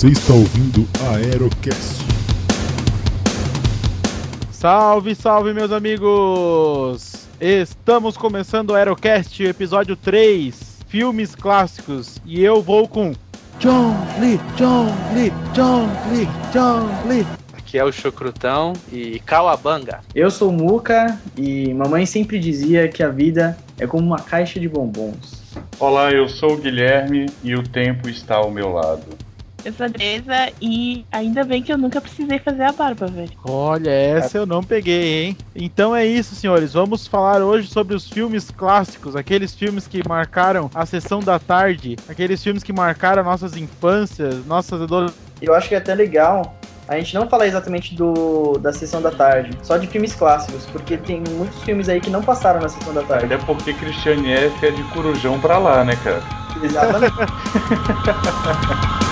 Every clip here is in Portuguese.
Você está ouvindo a Aerocast. Salve, salve, meus amigos! Estamos começando o Aerocast, episódio 3, filmes clássicos, e eu vou com John Lee, John Lee, John Lee, John Lee. Aqui é o Chucrutão e Kawabanga. Eu sou o Muka e mamãe sempre dizia que a vida é como uma caixa de bombons. Olá, eu sou o Guilherme e o tempo está ao meu lado. Eu sou a Teresa e ainda bem que eu nunca precisei fazer a barba, velho. Olha, essa eu não peguei, hein? Então é isso, senhores. Vamos falar hoje sobre os filmes clássicos, aqueles filmes que marcaram a sessão da tarde, aqueles filmes que marcaram nossas infâncias, nossas adolescências. Eu acho que é até legal a gente não falar exatamente do da sessão da tarde, só de filmes clássicos, porque tem muitos filmes aí que não passaram na sessão da tarde. Até porque Christiane F é de Corujão pra lá, né, cara? Exatamente.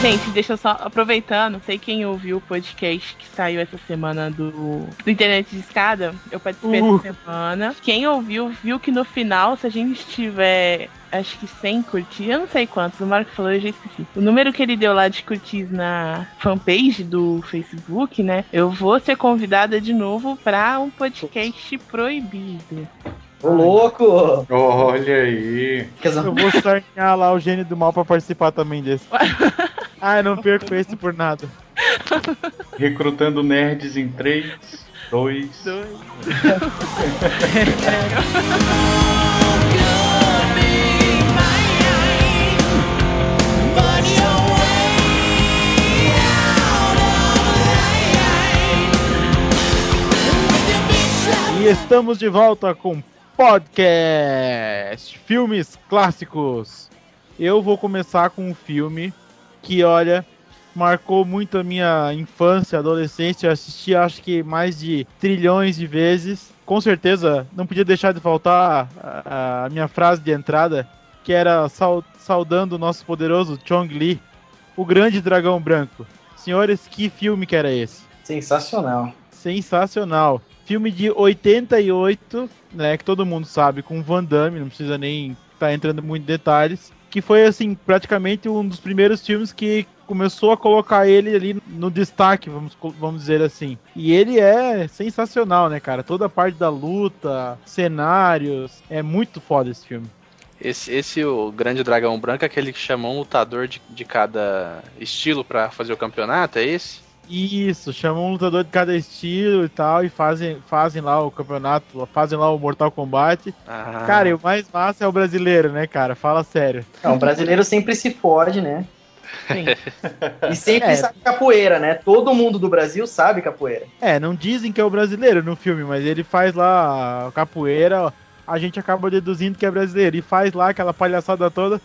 gente, deixa eu só aproveitando, não sei quem ouviu o podcast que saiu essa semana do, do Internet de Escada. Eu participei Uh. essa semana. Quem ouviu, viu que no final, se a gente tiver. Acho que 100 curtidas, eu não sei quantos, o Marco falou, eu já esqueci. O número que ele deu lá de curtidas na fanpage do Facebook, né? Eu vou ser convidada de novo pra um podcast proibido. Ô louco! Olha aí. Eu vou sarnear lá o gênio do mal pra participar também desse. Ai, não perco esse por nada. Recrutando nerds em 3, 2. Dois. E estamos de volta com podcast Filmes Clássicos. Eu vou começar com um filme que, olha, marcou muito a minha infância, adolescência. Eu assisti acho que mais de trilhões de vezes. Com certeza não podia deixar de faltar a, a minha frase de entrada, que era sau- saudando o nosso poderoso Chong Li, o grande dragão branco. Senhores, que filme que era esse? sensacional. sensacional. Filme de 88, né, que todo mundo sabe, com Van Damme, não precisa nem estar entrando muito em detalhes, que foi assim, praticamente um dos primeiros filmes que começou a colocar ele ali no destaque, vamos, vamos dizer assim. E ele é sensacional, né, cara? Toda a parte da luta, cenários, é muito foda esse filme. Esse, esse o Grande Dragão Branco, aquele que chamou um lutador de, de cada estilo pra fazer o campeonato, é esse? Isso, chamam um lutador de cada estilo e tal, e fazem, fazem lá o campeonato, fazem lá o Mortal Kombat. Ah, Cara, e o mais massa é o brasileiro, né, cara? Fala sério. Não, o brasileiro sempre se fode, né? Sim. E sempre É. sabe capoeira, né? Todo mundo do Brasil sabe capoeira. É, não dizem que é o brasileiro no filme, mas ele faz lá a capoeira, a gente acaba deduzindo que é brasileiro. E faz lá aquela palhaçada toda,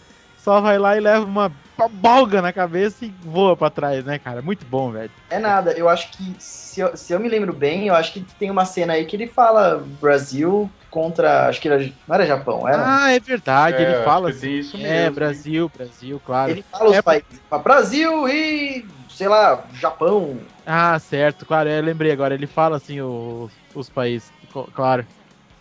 só vai lá e leva uma balga na cabeça e voa pra trás, né, cara? Muito bom, velho. É nada, eu acho que, se eu, se eu me lembro bem, eu acho que tem uma cena aí que ele fala Brasil contra, acho que era, não era Japão, era? Ah, é verdade, É, ele fala assim. isso É, mesmo. Brasil, Brasil, claro. Ele fala os É, países, Brasil e, sei lá, Japão. Ah, certo, claro, eu lembrei agora. Ele fala assim os, os países, claro.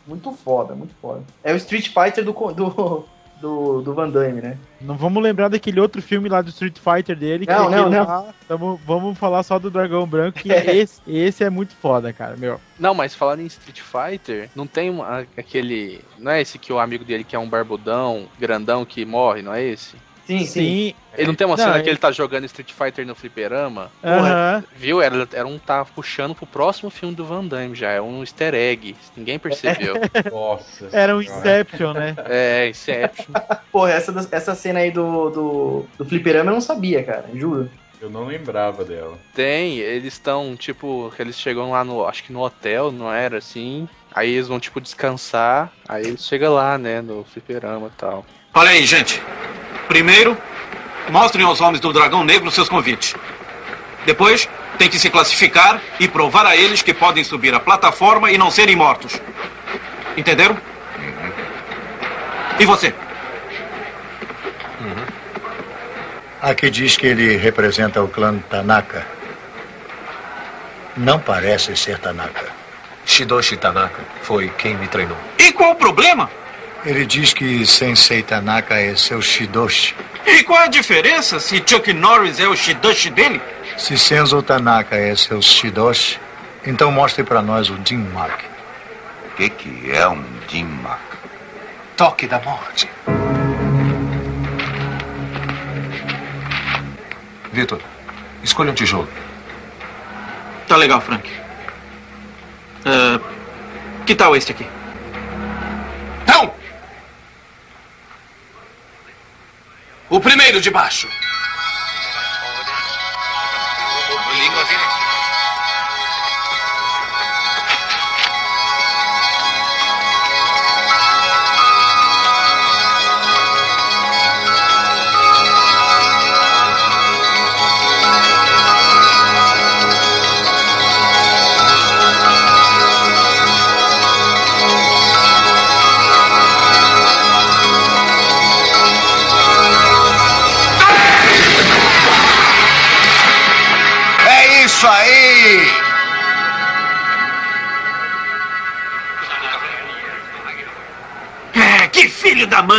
Muito foda, muito foda. É o Street Fighter do, do, do, do Van Damme, né? Não vamos lembrar daquele outro filme lá do Street Fighter dele. que Não, é não, não. lá, tamo- vamos falar só do Dragão Branco, que esse, esse é muito foda, cara, meu. Não, mas falando em Street Fighter, não tem uma- aquele. Não é esse que o amigo dele que é um barbudão, grandão que morre, não é esse? Sim, sim. Sim, Ele não tem uma Não, cena é- que ele tá jogando Street Fighter no fliperama? aham. Viu? Era, era um tá puxando pro próximo filme do Van Damme já. É um easter egg. Ninguém percebeu. Nossa. Era um. Inception, né? é, Inception. Porra, essa, essa cena aí do, do, do fliperama eu não sabia, cara, juro. Eu não lembrava dela. Tem, eles estão, tipo, que eles chegam lá no. Acho que no hotel, não era assim. Aí eles vão, tipo, descansar. Aí ele chega lá, né, no fliperama e tal. Olha aí, gente. Primeiro, mostrem aos homens do Dragão Negro seus convites. Depois, tem que se classificar e provar a eles que podem subir a plataforma e não serem mortos. Entenderam? E você? Aqui diz que ele representa o clã Tanaka. Não parece ser Tanaka. Shidoshi Tanaka foi quem me treinou. E qual o problema? Ele diz que Sensei Tanaka é seu Shidoshi. E qual a diferença se Chuck Norris é o Shidoshi dele? Se Senzo Tanaka é seu Shidoshi, então mostre para nós o Jin Mark. O que, que é um Jin Mark? Toque da morte. Vitor, escolha um tijolo. Tá legal, Frank. Ah, que tal este aqui? Não! O primeiro de baixo.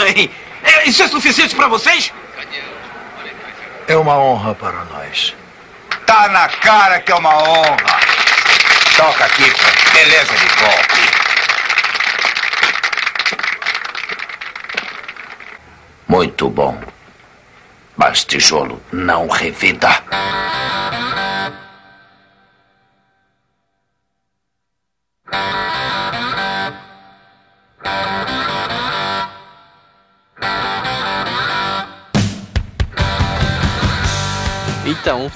É, isso é suficiente pra vocês? É uma honra para nós. Tá na cara que é uma honra. Toca aqui, Frank. Beleza de golpe. Muito bom. Mas tijolo não revida.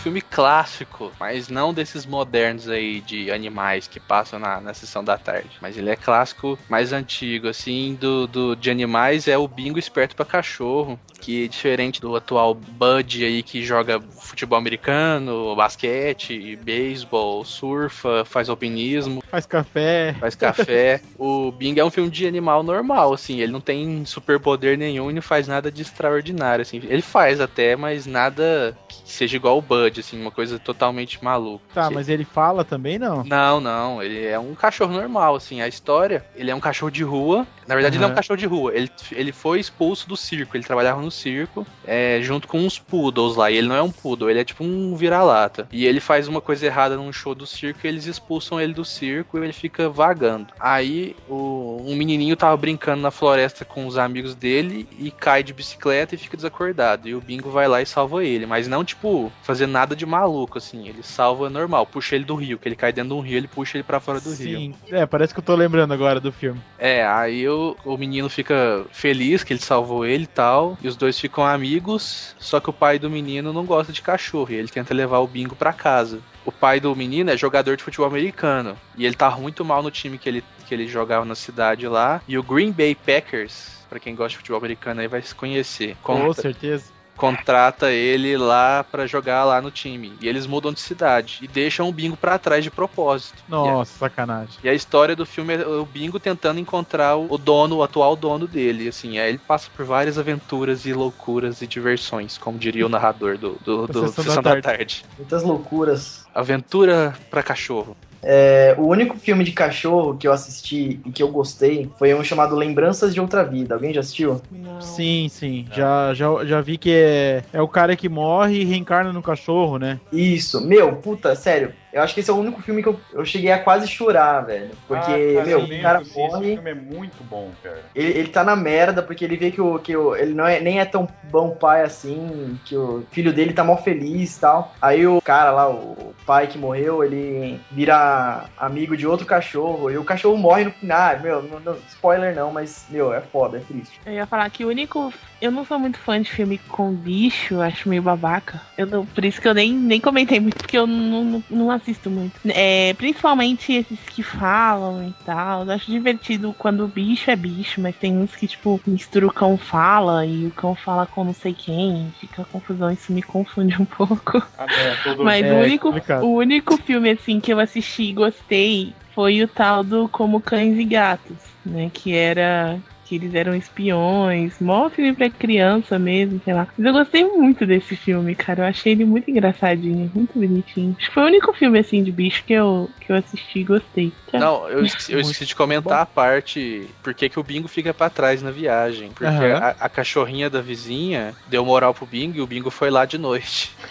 Filme clássico, mas não desses modernos aí de animais que passam na, na sessão da tarde. Mas ele é clássico mais antigo, assim, do, do de animais é o Bingo Esperto pra Cachorro, que diferente do atual Bud aí que joga futebol americano, basquete, beisebol, surfa, faz alpinismo, Faz café. faz café. o Bing é um filme de animal normal, assim, ele não tem superpoder nenhum e não faz nada de extraordinário, assim. Ele faz até, mas nada que seja igual o Bud, assim, uma coisa totalmente maluca. Tá, Que- mas ele fala também, não? Não, não, ele é um cachorro normal, assim, a história, ele é um cachorro de rua, na verdade ele é um cachorro de rua, ele, ele foi expulso do circo, ele trabalhava no circo, é, junto com uns poodles lá, e ele não é um poodle, ele é tipo um vira-lata, e ele faz uma coisa errada num show do circo, e eles expulsam ele do circo e ele fica vagando. Aí, o, um menininho tava brincando na floresta com os amigos dele, e cai de bicicleta e fica desacordado, e o Bingo vai lá e salva ele, mas não, tipo, fazer nada de maluco, assim, ele salva normal, puxa ele do rio, que ele cai dentro de um rio, ele puxa ele pra fora do rio. Sim. É, parece que eu tô lembrando agora do filme. É, aí o, o menino fica feliz que ele salvou ele e tal, e os dois ficam amigos, só que o pai do menino não gosta de cachorro, e ele tenta levar o bingo pra casa. O pai do menino é jogador de futebol americano, e ele tá muito mal no time que ele, que ele jogava na cidade lá, e o Green Bay Packers, pra quem gosta de futebol americano aí vai se conhecer. Com certeza. Contrata ele lá pra jogar lá no time. E eles mudam de cidade e deixam o Bingo pra trás de propósito. E a- Nossa, sacanagem. e a história do filme é o Bingo tentando encontrar o dono, o atual dono dele, assim, aí ele passa por várias aventuras e loucuras e diversões, como diria o narrador do, do, do Sessão Sessão, da da, tarde. Muitas loucuras. Aventura pra cachorro. É, o único filme de cachorro que eu assisti e que eu gostei foi um chamado Lembranças de Outra Vida. Alguém já assistiu? Não. Sim, sim. Já, já, já vi que é, é o cara que morre e reencarna no cachorro, né? Isso, meu, puta, sério. Eu acho que esse é o único filme que eu, eu cheguei a quase chorar, velho. Porque, Ah, cara, meu, eu o cara sim, Esse morre. filme é muito bom, cara. Ele, ele tá na merda porque ele vê que, o, que o, ele não é, nem é tão bom pai assim, que o filho dele tá mó feliz e tal. Aí o cara lá, o pai que morreu, ele vira amigo de outro cachorro e o cachorro morre no final. Ah, Meu, não, não- spoiler não, mas, meu, é foda, é triste. Eu ia falar que o único. Eu não sou muito fã de filme com bicho, acho meio babaca. Eu não, por isso que eu nem, nem comentei muito, porque eu não, não, não assisto muito. É, principalmente esses que falam e tal. Eu acho divertido quando o bicho é bicho, mas tem uns que, tipo, mistura o cão fala e o cão fala com não sei quem. Fica confusão, isso me confunde um pouco. Ah, é, Mas É, o, único, o único filme, assim, que eu assisti e gostei foi o tal do Como Cães e Gatos, né? Que era. Que eles eram espiões, mó filme pra criança mesmo, sei lá. Mas eu gostei muito desse filme, cara. Eu achei ele muito engraçadinho, muito bonitinho. Acho que foi o único filme, assim, de bicho que eu, que eu assisti e gostei. Não, eu esqueci, eu esqueci de comentar a parte por que, que o Bingo fica pra trás na viagem. Porque Aham. a, a cachorrinha da vizinha deu moral pro Bingo e o Bingo foi lá de noite.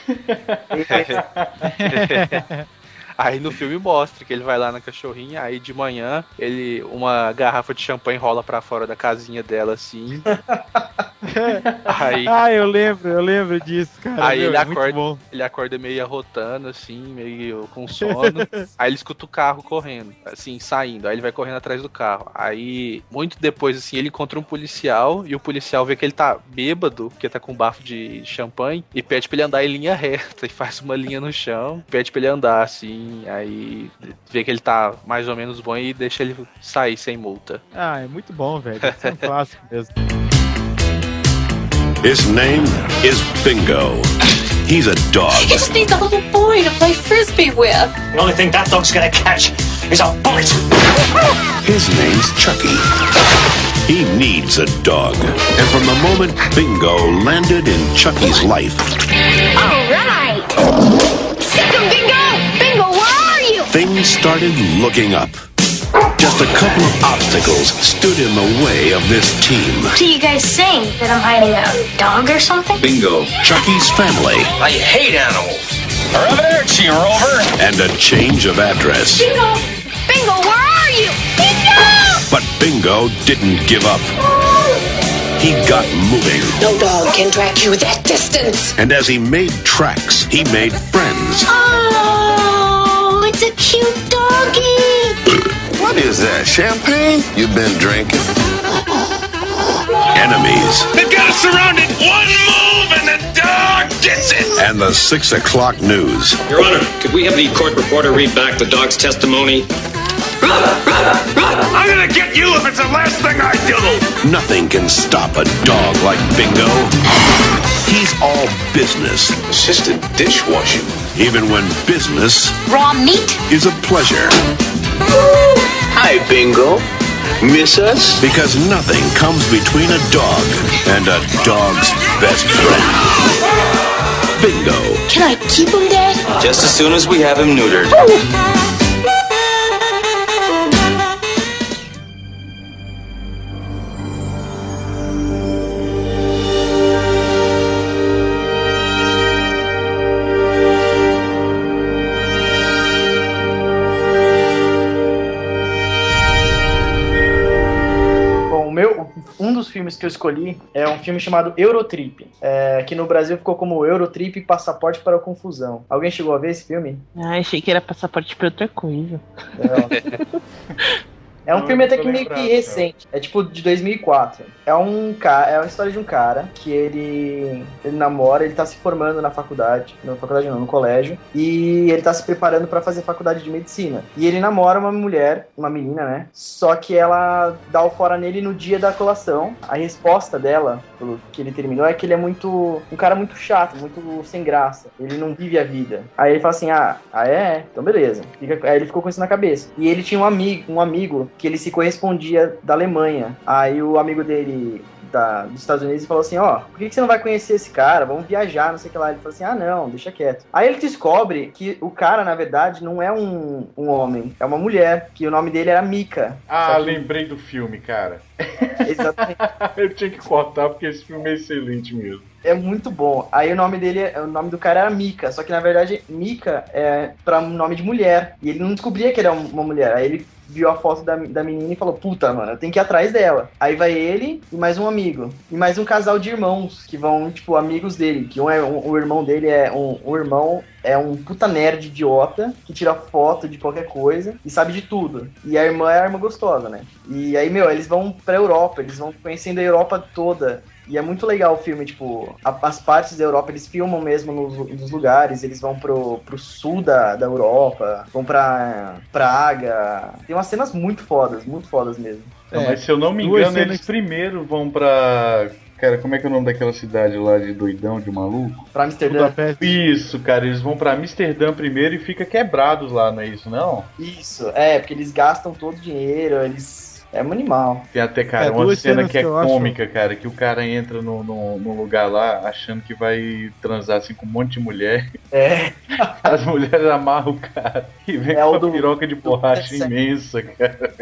Aí no filme mostra que ele vai lá na cachorrinha, aí de manhã ele uma garrafa de champanhe rola pra fora da casinha dela assim. aí Ah, eu lembro, eu lembro disso, cara. Aí meu, ele é acorda, ele acorda meio arrotando, assim, meio com sono. aí ele escuta o carro correndo, assim, saindo. Aí ele vai correndo atrás do carro. Aí, muito depois, assim, ele encontra um policial e o policial vê que ele tá bêbado, porque tá com um bafo de champanhe, e pede pra ele andar em linha reta. E faz uma linha no chão, pede pra ele andar, assim. Aí vê que ele tá mais ou menos bom e deixa ele sair sem multa. Ah, é muito bom, velho. Isso é um clássico mesmo. His name is Bingo. He's a dog. He just needs a little boy to play frisbee with. The only thing that dog's gonna catch is a bullet. His name's Chucky. He needs a dog. And from the moment Bingo landed in Chucky's life, All right. Things started looking up. Just a couple of obstacles stood in the way of this team. What are you guys saying? That I'm hiding a dog or something? Bingo, Chucky's family, I hate animals. Over there, Cheer Rover. and a change of address. Bingo! Bingo, where are you? Bingo! But Bingo didn't give up. He got moving. No dog can track you that distance. And as he made tracks, he made friends. Oh, it's a cute doggy. What is that, champagne? You've been drinking? Enemies. They've got us surrounded. One move and the dog gets it. And the six o'clock news. Your Honor, could we have the court reporter read back the dog's testimony? I'm gonna get you if it's the last thing I do. Nothing can stop a dog like Bingo. He's all business. Assisted dishwashing. Even when business Raw meat? is a pleasure. Hi, Bingo. Miss us? Because nothing comes between a dog and a dog's best friend. Bingo. Can I keep him, Dad? Just as soon as we have him neutered. Bom, filmes que eu escolhi é um filme chamado Eurotrip, é, que no Brasil ficou como Eurotrip Passaporte para a Confusão. Alguém chegou a ver esse filme? Ah, achei que era passaporte pra outra coisa. É um Não, filme até que meio que recente. É tipo de 2004. É um cara, é uma história de um cara que ele ele namora, ele tá se formando na faculdade, na faculdade não, no colégio, e ele tá se preparando pra fazer faculdade de medicina. E ele namora uma mulher, uma menina, né? Só que ela dá o fora nele no dia da colação. A resposta dela, pelo que ele terminou, é que ele é muito um cara muito chato, muito sem graça. Ele não vive a vida. Aí ele fala assim: "Ah, ah é? Então beleza". Fica- aí ele ficou com isso na cabeça. E ele tinha um amigo, um amigo que ele se correspondia da Alemanha. Aí o amigo dele da- dos Estados Unidos falou assim, ó, por que, que você não vai conhecer esse cara? Vamos viajar, não sei o que lá. Ele falou assim, ah não, deixa quieto. Aí ele descobre que o cara, na verdade, não é um, um homem, é uma mulher, que o nome dele era Mika. Ah, que- lembrei do filme, cara. Exatamente. Eu tinha que cortar porque esse filme é excelente mesmo. É muito bom. Aí o nome dele, o nome do cara era Mika, só que na verdade Mika é para um nome de mulher. E ele não descobria que era uma mulher. Aí ele viu a foto da, da menina e falou: Puta, mano, eu tenho que ir atrás dela. Aí vai ele e mais um amigo. E mais um casal de irmãos que vão, tipo, amigos dele. Que um é um, o irmão dele é um, um irmão é um puta nerd idiota que tira foto de qualquer coisa e sabe de tudo. E a irmã é a gostosa, né? E aí, meu, eles vão pra Europa, eles vão conhecendo a Europa toda. E é muito legal o filme, tipo, a- as partes da Europa eles filmam mesmo nos, nos lugares, eles vão pro, pro sul da, da Europa, vão pra Praga. Tem umas cenas muito fodas, muito fodas mesmo. Não, mas se eu não me engano, cenas- eles primeiro vão pra. Cara, como é que é o nome daquela cidade lá de doidão, de maluco? Pra Amsterdã. Budapeste. Isso, cara, eles vão pra Amsterdã primeiro e fica quebrados lá, não é isso, não? Isso, é, porque eles gastam todo o dinheiro, eles. É um animal. Tem até, cara, É, uma cena que é que acho- cômica, cara, que o cara entra no, no, no lugar lá achando que vai transar assim com um monte de mulher. É. As mulheres amarram o cara e vem É com uma do- piroca de borracha do- imensa, cara.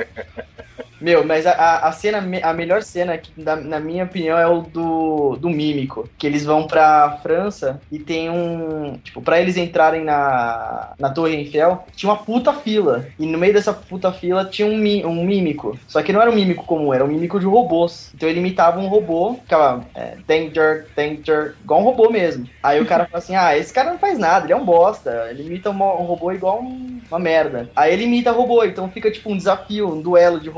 Meu, mas a- a, cena, a melhor cena, que, na, na minha opinião, é o do, do Mímico. Que eles vão pra França e tem um. Tipo, pra eles entrarem na, na Torre Eiffel, tinha uma puta fila. E no meio dessa puta fila tinha um, um mímico. Só que não era um mímico comum, era um mímico de robôs. Então ele imitava um robô, ficava é, danger, danger, igual um robô mesmo. Aí o cara fala assim: ah, esse cara não faz nada, ele é um bosta. Ele imita um, um robô igual um- uma merda. Aí ele imita robô, então fica tipo um desafio, um duelo de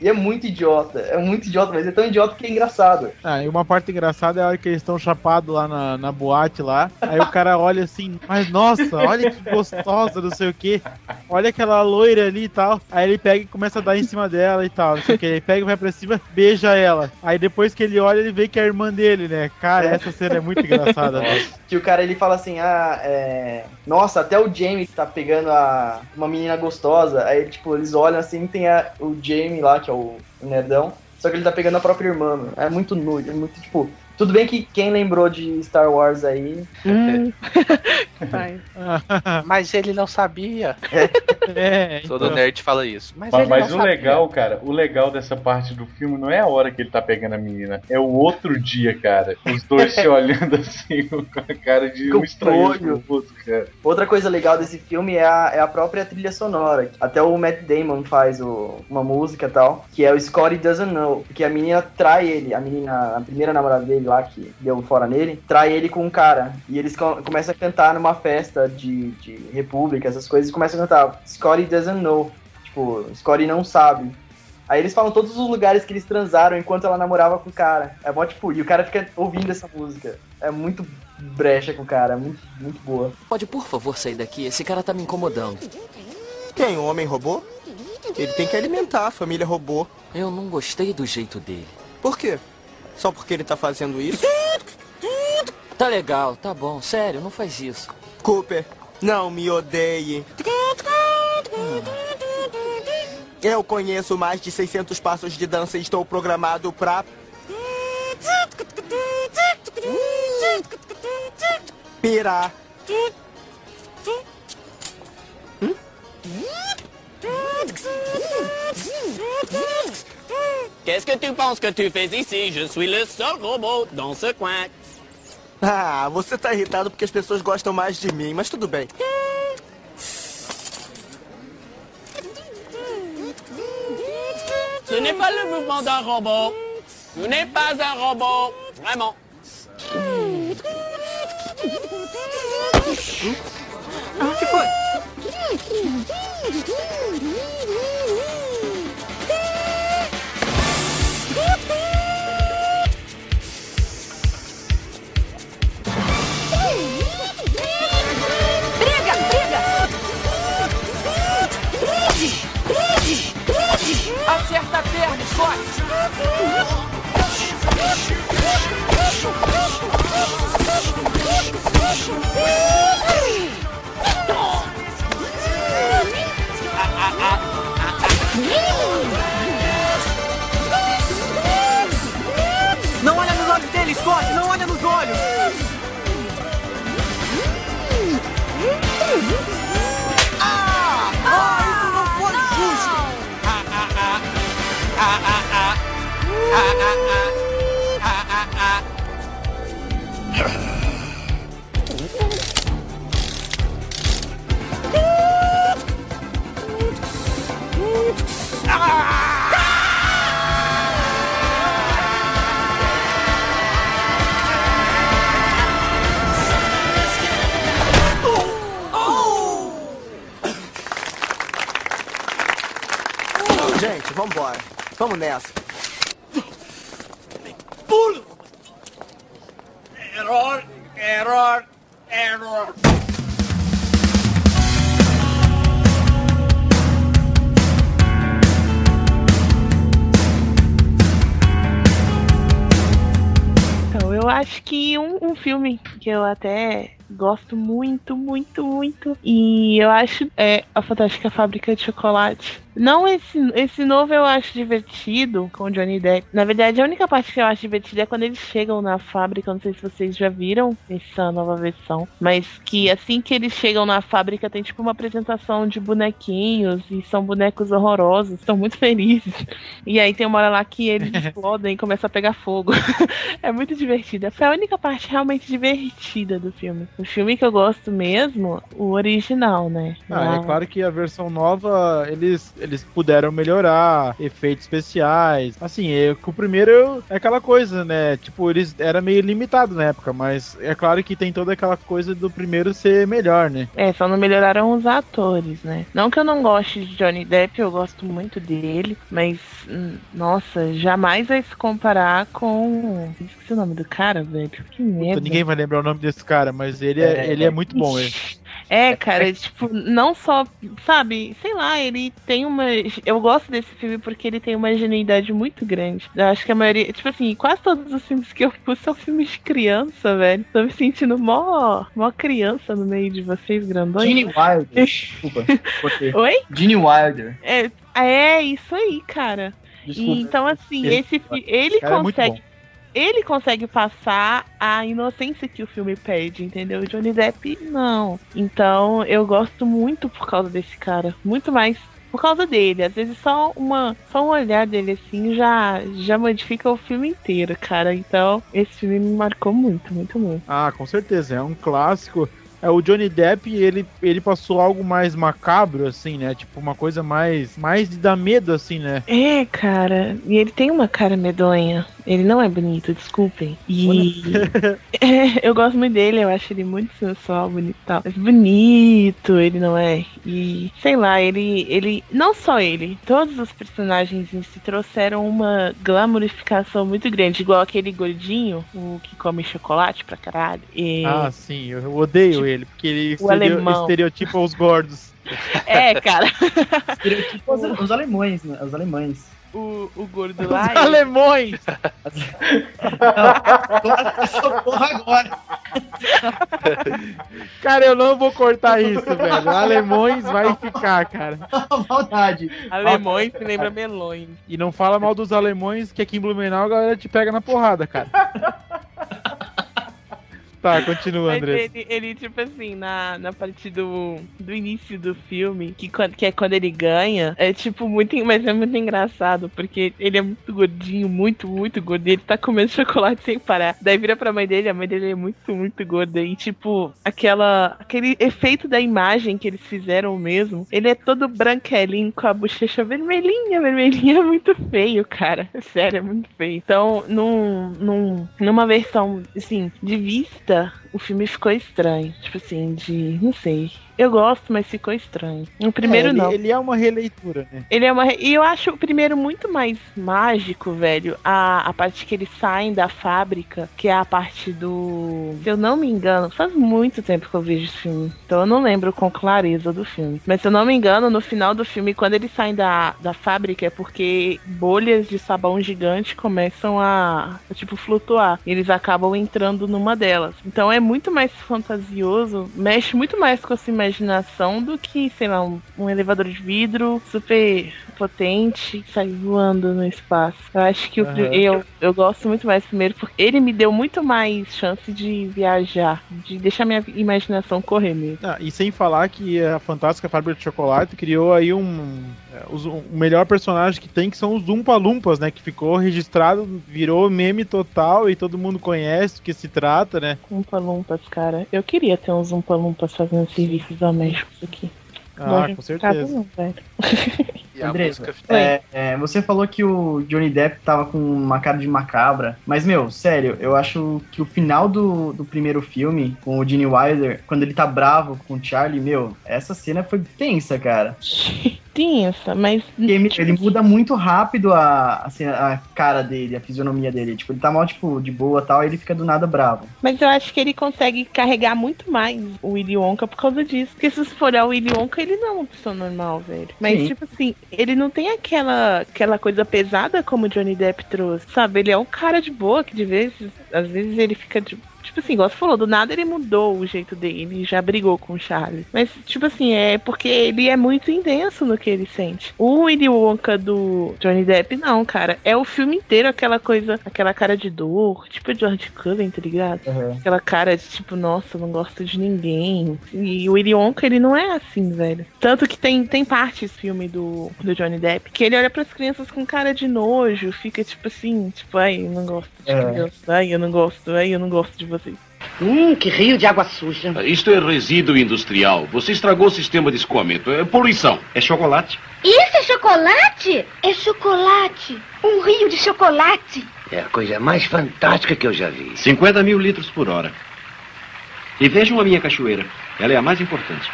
E é muito idiota, é muito idiota, mas é tão idiota que é engraçado. Ah, e uma parte engraçada é a hora que eles estão chapados lá na, na boate lá. Aí o cara olha assim, mas nossa, olha que gostosa, não sei o que. Olha aquela loira ali e tal. Aí ele pega e começa a dar em cima dela e tal. Não sei o que. Ele pega e vai pra cima, beija ela. Aí depois que ele olha, ele vê que é a irmã dele, né? Cara, essa cena é muito engraçada. né? Que o cara ele fala assim: ah, é. Nossa, até o Jamie tá pegando a, uma menina gostosa. Aí, tipo, eles olham assim tem a, o Jamie lá, que é o, nerdão. Só que ele tá pegando a própria irmã, mano. É muito nude, é muito, tipo. Tudo bem que quem lembrou de Star Wars aí. Hum. Mas ele não sabia. É, Todo então. nerd fala isso. Mas, Mas, ele mas não o sabia. legal, cara, o legal dessa parte do filme não é a hora que ele tá pegando a menina, é o outro dia, cara. Os dois se olhando assim com a cara de um Com estranho olho. pro outro, cara. Outra coisa legal desse filme é a, é a própria trilha sonora. Até o Matt Damon faz o- uma música e tal, que é o Scotty Doesn't Know. Porque a menina trai ele, a menina, a primeira namorada dele lá, que deu fora nele, trai ele com um cara. E eles co- começam a cantar numa festa de, de república, essas coisas, e começam a cantar Scotty Doesn't Know. Tipo, Scotty não sabe. Aí eles falam todos os lugares que eles transaram enquanto ela namorava com o cara. É mó tipo, e o cara fica ouvindo essa música. É muito brecha com o cara, é muito, muito boa. Pode, por favor, sair daqui? Esse cara tá me incomodando. Quem? O homem robô? Ele tem que alimentar a família robô. Eu não gostei do jeito dele. Por quê? Só porque ele tá fazendo isso? Tá legal, tá bom. Sério, não faz isso. Cooper, não me odeie. Eu conheço mais de 600 passos de dança e estou programado pra... Pirar. Qu'est-ce que tu penses que tu fais ici? Je suis le seul robot dans ce coin. Ah, você tá irritado porque as pessoas gostam mais de mim, mas tudo bem. Ce n'est pas le mouvement d'un robot. Ce n'est pas un robot. Vraiment. Ah, que foi? A perna, Scott! Não Gente, vambora. Vamos nessa. Eu acho que um, um filme que eu até gosto muito, muito, muito. E eu acho é a Fantástica Fábrica de Chocolate. Não esse, esse novo eu acho divertido com o Johnny Depp. Na verdade, a única parte que eu acho divertida é quando eles chegam na fábrica. Não sei se vocês já viram essa nova versão. Mas que assim que eles chegam na fábrica, tem tipo uma apresentação de bonequinhos. E são bonecos horrorosos. Estão muito felizes. E aí tem uma hora lá que eles explodem e começam a pegar fogo. é muito divertida. Foi a única parte realmente divertida do filme. O filme que eu gosto mesmo, o original, né? Ah, é claro que a versão nova, eles, eles puderam melhorar efeitos especiais. Assim, é, o primeiro é aquela coisa, né? Tipo, eles era meio limitado na época, mas é claro que tem toda aquela coisa do primeiro ser melhor, né? É, só não melhoraram os atores, né? Não que eu não goste de Johnny Depp, eu gosto muito dele, mas hum, nossa, jamais vai se comparar com. Esqueci o nome do cara, velho. Que merda. Puta, ninguém vai lembrar o nome desse cara, mas ele é, ele é muito bom, ele. É, cara, tipo, não só, sabe, sei lá, ele tem uma. Eu gosto desse filme porque ele tem uma genuidade muito grande. Eu acho que a maioria, tipo assim, quase todos os filmes que eu pus são filmes de criança, velho. Tô me sentindo mó, mó criança no meio de vocês, grandões. Gene Wilder. Desculpa. Oi? Gene Wilder. É, é isso aí, cara. Desculpa. Então, assim, Ele- esse ele Cara, é consegue. bom. Ele consegue passar a inocência que o filme pede, entendeu? O Johnny Depp, não. Então, eu gosto muito por causa desse cara. Muito mais por causa dele. Às vezes só uma só um olhar dele assim já já modifica o filme inteiro, cara. Então, esse filme me marcou muito, muito, muito. Ah, com certeza, é um clássico. É, o Johnny Depp, ele, ele passou algo mais macabro, assim, né? Tipo, uma coisa mais, mais de dar medo, assim, né? É, cara. E ele tem uma cara medonha. Ele não é bonito, desculpem. E É, eu gosto muito dele, eu acho ele muito sensual, bonito e tal. Mas bonito, ele não é. E sei lá, ele. ele. Não só ele, todos os personagens em si trouxeram uma glamorificação muito grande, igual aquele gordinho, o que come chocolate pra caralho. E- Ah, sim, eu eu odeio ele, porque ele O estereo- estereotipa os gordos. É, cara. Tipo os, os alemães, né? Os alemães. o, o gordo lá. Os alemões! Socorro agora. Cara, eu não vou cortar isso, velho. Alemões vai ficar, cara. Maldade. Alemões me lembra melões. E não fala mal dos alemães, que aqui em Blumenau a galera te pega na porrada, cara. Tá, continua, André. ele, ele, tipo assim, na, na parte do, do início do filme, que, que é quando ele ganha, é tipo muito, mas é muito engraçado, porque ele é muito gordinho, muito, muito gordo, e ele tá comendo chocolate sem parar. Daí vira pra mãe dele, a mãe dele é muito, muito gorda, e tipo, aquela, aquele efeito da imagem que eles fizeram mesmo, ele é todo branquelinho, com a bochecha vermelhinha, vermelhinha, é muito feio, cara. Sério, é muito feio. Então, num, num, numa versão, assim, de vista, o filme ficou estranho. Tipo assim, de. Não sei. Eu gosto, mas ficou estranho. O primeiro É, ele, não. Ele é uma releitura, né? Ele é uma. re- E eu acho o primeiro muito mais mágico, velho. A, a parte que eles saem da fábrica, que é a parte do. Se eu não me engano, faz muito tempo que eu vejo esse filme. Então eu não lembro com clareza do filme. Mas se eu não me engano, no final do filme, quando eles saem da, da fábrica, é porque bolhas de sabão gigante começam a, a, tipo, flutuar. E eles acabam entrando numa delas. Então é muito mais fantasioso, mexe muito mais com a imaginação do que, sei lá, um, um elevador de vidro super potente que sai voando no espaço. Eu acho que o pri- Aham. eu, eu gosto muito mais primeiro porque ele me deu muito mais chance de viajar, de deixar minha imaginação correr mesmo. Ah, e sem falar que a Fantástica Fábrica de Chocolate criou aí um. É, os- O melhor personagem que tem, que são os Umpa Lumpas, né? Que ficou registrado, virou meme total e todo mundo conhece do que se trata, né? Umpa Lumpas, cara. Eu queria ter uns Umpa Lumpas fazendo serviços domésticos aqui. Ah, com certeza. não, Andressa, é, é, você falou que o Johnny Depp tava com uma cara de macabra, mas, meu, sério, eu acho que o final do, do primeiro filme, com o Gene Wilder, quando ele tá bravo com o Charlie, meu, essa cena foi tensa, cara. tensa, mas. Ele, ele muda muito rápido a, assim, a cara dele, a fisionomia dele. Tipo, ele tá mal, tipo, de boa e tal, e ele fica do nada bravo. Mas eu acho que ele consegue carregar muito mais o Willy Wonka por causa disso. Porque se você for olhar o Willy Wonka, ele não é uma pessoa normal, velho. Mas, Sim. tipo assim, ele não tem aquela, aquela coisa pesada como o Johnny Depp trouxe, sabe? Ele é um cara de boa que de vezes, às vezes ele fica de. Tipo assim, igual você falou, do nada ele mudou o jeito dele, ele já brigou com o Charlie. Mas, tipo assim, é porque ele é muito intenso no que ele sente. O Willy Wonka do Johnny Depp, não, cara. É o filme inteiro aquela coisa, aquela cara de dor, tipo George Cullen, tá ligado? Aquela cara de tipo, nossa, eu não gosto de ninguém. E o Willy Wonka, ele não é assim, velho. Tanto que tem, tem partes filme do, do Johnny Depp que ele olha pras crianças com cara de nojo, fica tipo assim, tipo, ai, eu não gosto de É. criança, ai, eu não gosto, ai, eu não gosto de vocês. Hum, que rio de água suja. Isto é resíduo industrial. Você estragou o sistema de escoamento. É poluição. É chocolate? Isso é chocolate? É chocolate. Um rio de chocolate. É a coisa mais fantástica que eu já vi. 50 mil litros por hora. E vejam a minha cachoeira. Ela é a mais importante.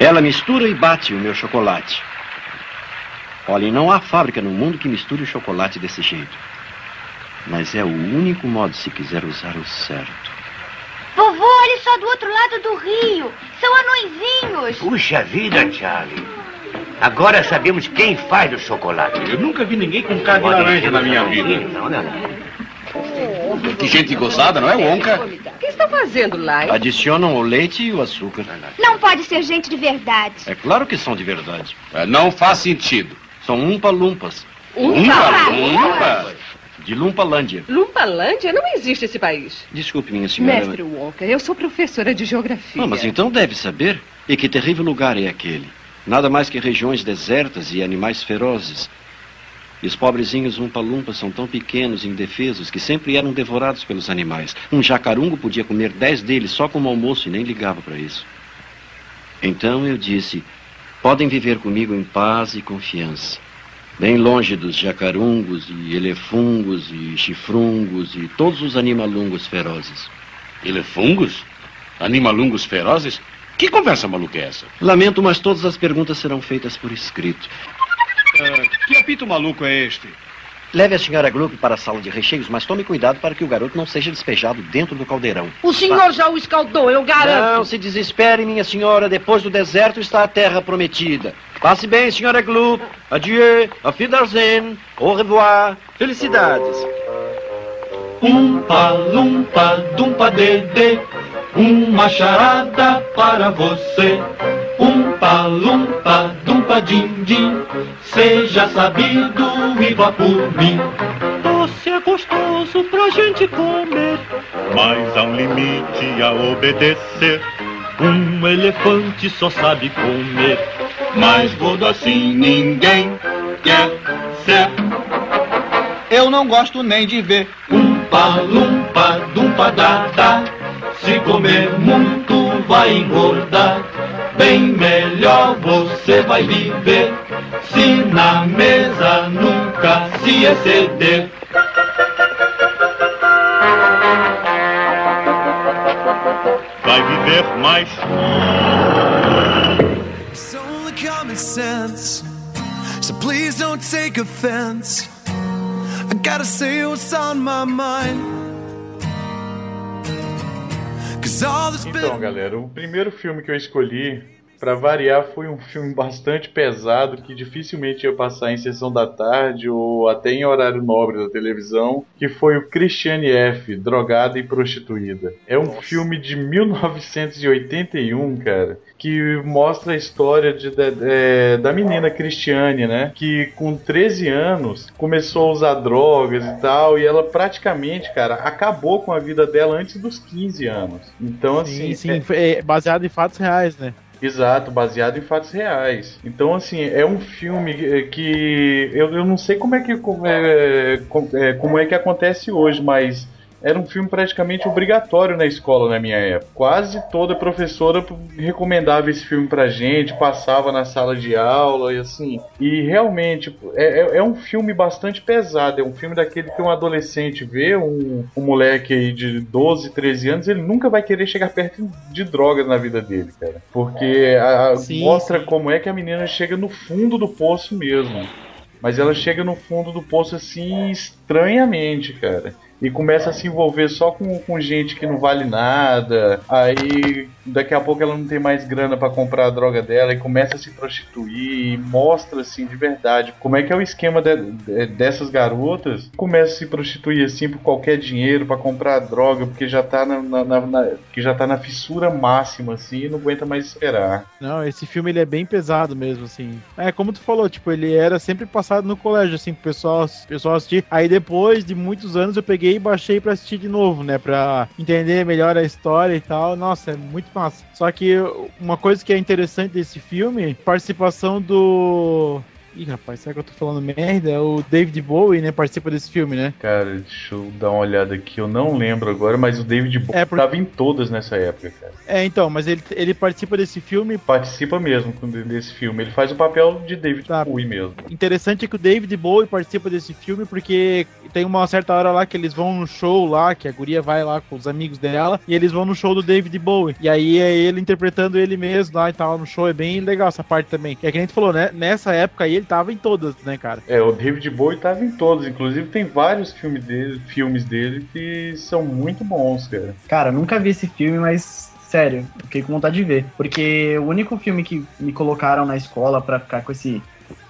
Ela mistura e bate o meu chocolate. Olhem, não há fábrica no mundo que misture o chocolate desse jeito. Mas é o único modo se quiser usar o certo. Vovô, olha só do outro lado do rio. São anõezinhos. Puxa vida, Charlie. Agora sabemos quem faz o chocolate. Eu nunca vi ninguém com cara de laranja na minha vida. Não, não, não. Que gente gozada, não é, Wonka? O que está fazendo lá, hein? Adicionam o leite e o açúcar. Não pode ser gente de verdade. É claro que são de verdade. É, Não faz sentido. São umpa-lumpas. Umpa-lumpa? De Lumpalândia. Lumpalândia? Não existe esse país. Desculpe, minha senhora. Mestre Wonka, eu sou professora de geografia. Ah, mas então deve saber. E que terrível lugar é aquele. Nada mais que regiões desertas e animais ferozes. E os pobrezinhos umpa-lumpas são tão pequenos e indefesos que sempre eram devorados pelos animais. Um jacarungo podia comer dez deles só como almoço e nem ligava para isso. Então eu disse: podem viver comigo em paz e confiança. Bem longe dos jacarungos e elefungos e chifrungos e todos os animalungos ferozes. Elefungos? Animalungos ferozes? Que conversa maluca é essa? Lamento, mas todas as perguntas serão feitas por escrito. que apito maluco é este? Leve a senhora Gluck para a sala de recheios, mas tome cuidado para que o garoto não seja despejado dentro do caldeirão. O senhor já o escaldou, eu garanto. Não se desespere, minha senhora. Depois do deserto está a terra prometida. Passe bem, senhora Gluck. Adieu, auf Wiedersehen, au revoir. Felicidades. Umpa, lumpa, dumpa, dede, uma charada para você. Umpa, lumpa, dumpa, din, din, seja sabido e vá por mim. Doce é gostoso pra gente comer. Mas há um limite a obedecer. Um elefante só sabe comer. Mas gordo assim ninguém quer ser. Eu não gosto nem de ver. Umpa, lumpa, dumpa, dada. Se comer muito vai engordar. Bem melhor você vai viver. Se na mesa nunca se exceder. Vai viver mais. Common sense. So please don't take offense. I gotta say what's on my mind. Cause all this Então, galera, o primeiro filme que eu escolhi, pra variar, foi um filme bastante pesado que dificilmente ia passar em sessão da tarde ou até em horário nobre da televisão, que foi o Christiane F., Drogada e Prostituída. É um filme de 1981, cara, que mostra a história de, da- é, da menina Cristiane, né? Que com 13 anos começou a usar drogas e tal, e ela praticamente, cara, acabou com a vida dela antes dos 15 anos. Então, Sim, assim. sim, é- foi, é, baseado em fatos reais, né? Exato, baseado em fatos reais. Então, assim, é um filme que eu, eu não sei como é que como é, com- é, como é que acontece hoje, mas era um filme praticamente obrigatório na escola na minha época. Quase toda professora recomendava esse filme pra gente, passava na sala de aula e assim. E realmente é, é, é um filme bastante pesado. É um filme daquele que um adolescente vê, um, um moleque aí de 12, 13 anos, ele nunca vai querer chegar perto de drogas na vida dele, cara. Porque a, Sim, mostra sim. como é que a menina chega no fundo do poço mesmo. Mas ela chega no fundo do poço assim estranhamente, cara. E começa a se envolver só com, com gente que não vale nada. Aí daqui a pouco ela não tem mais grana pra comprar a droga dela e começa a se prostituir. E mostra assim de verdade como é que é o esquema de- de- dessas garotas. Começa a se prostituir assim por qualquer dinheiro pra comprar a droga, porque já tá na, na- na- na- que já tá na fissura máxima assim e não aguenta mais esperar. Não, esse filme ele é bem pesado mesmo, assim. É, como tu falou, tipo, ele era sempre passado no colégio, assim, pro pessoal, pessoal assistir. Aí depois de muitos anos eu peguei e baixei pra assistir de novo, né? Pra entender melhor a história e tal. Nossa, é muito massa. Só que uma coisa que é interessante desse filme, participação do. Ih, rapaz, será que eu tô falando merda? O David Bowie, né? Participa desse filme, né? Cara, deixa eu dar uma olhada aqui. Eu não lembro agora, mas o David Bowie É, porque- tava em todas nessa época, cara. É, então, mas ele, ele participa desse filme Participa mesmo desse filme. Ele faz o papel de David Tá. Bowie mesmo. Interessante é que o David Bowie participa desse filme porque tem uma certa hora lá que eles vão no show lá, que a guria vai lá com os amigos dela, e eles vão no show do David Bowie. E aí é ele interpretando ele mesmo lá e tal no show. É bem legal essa parte também. E é que a gente falou, né? Nessa época aí ele tava em todas, né, cara? É, o David Bowie tava em todos. Inclusive tem vários filmes dele, filmes dele que são muito bons, cara. Cara, nunca vi esse filme, mas sério, fiquei com vontade de ver. Porque o único filme que me colocaram na escola pra ficar com esse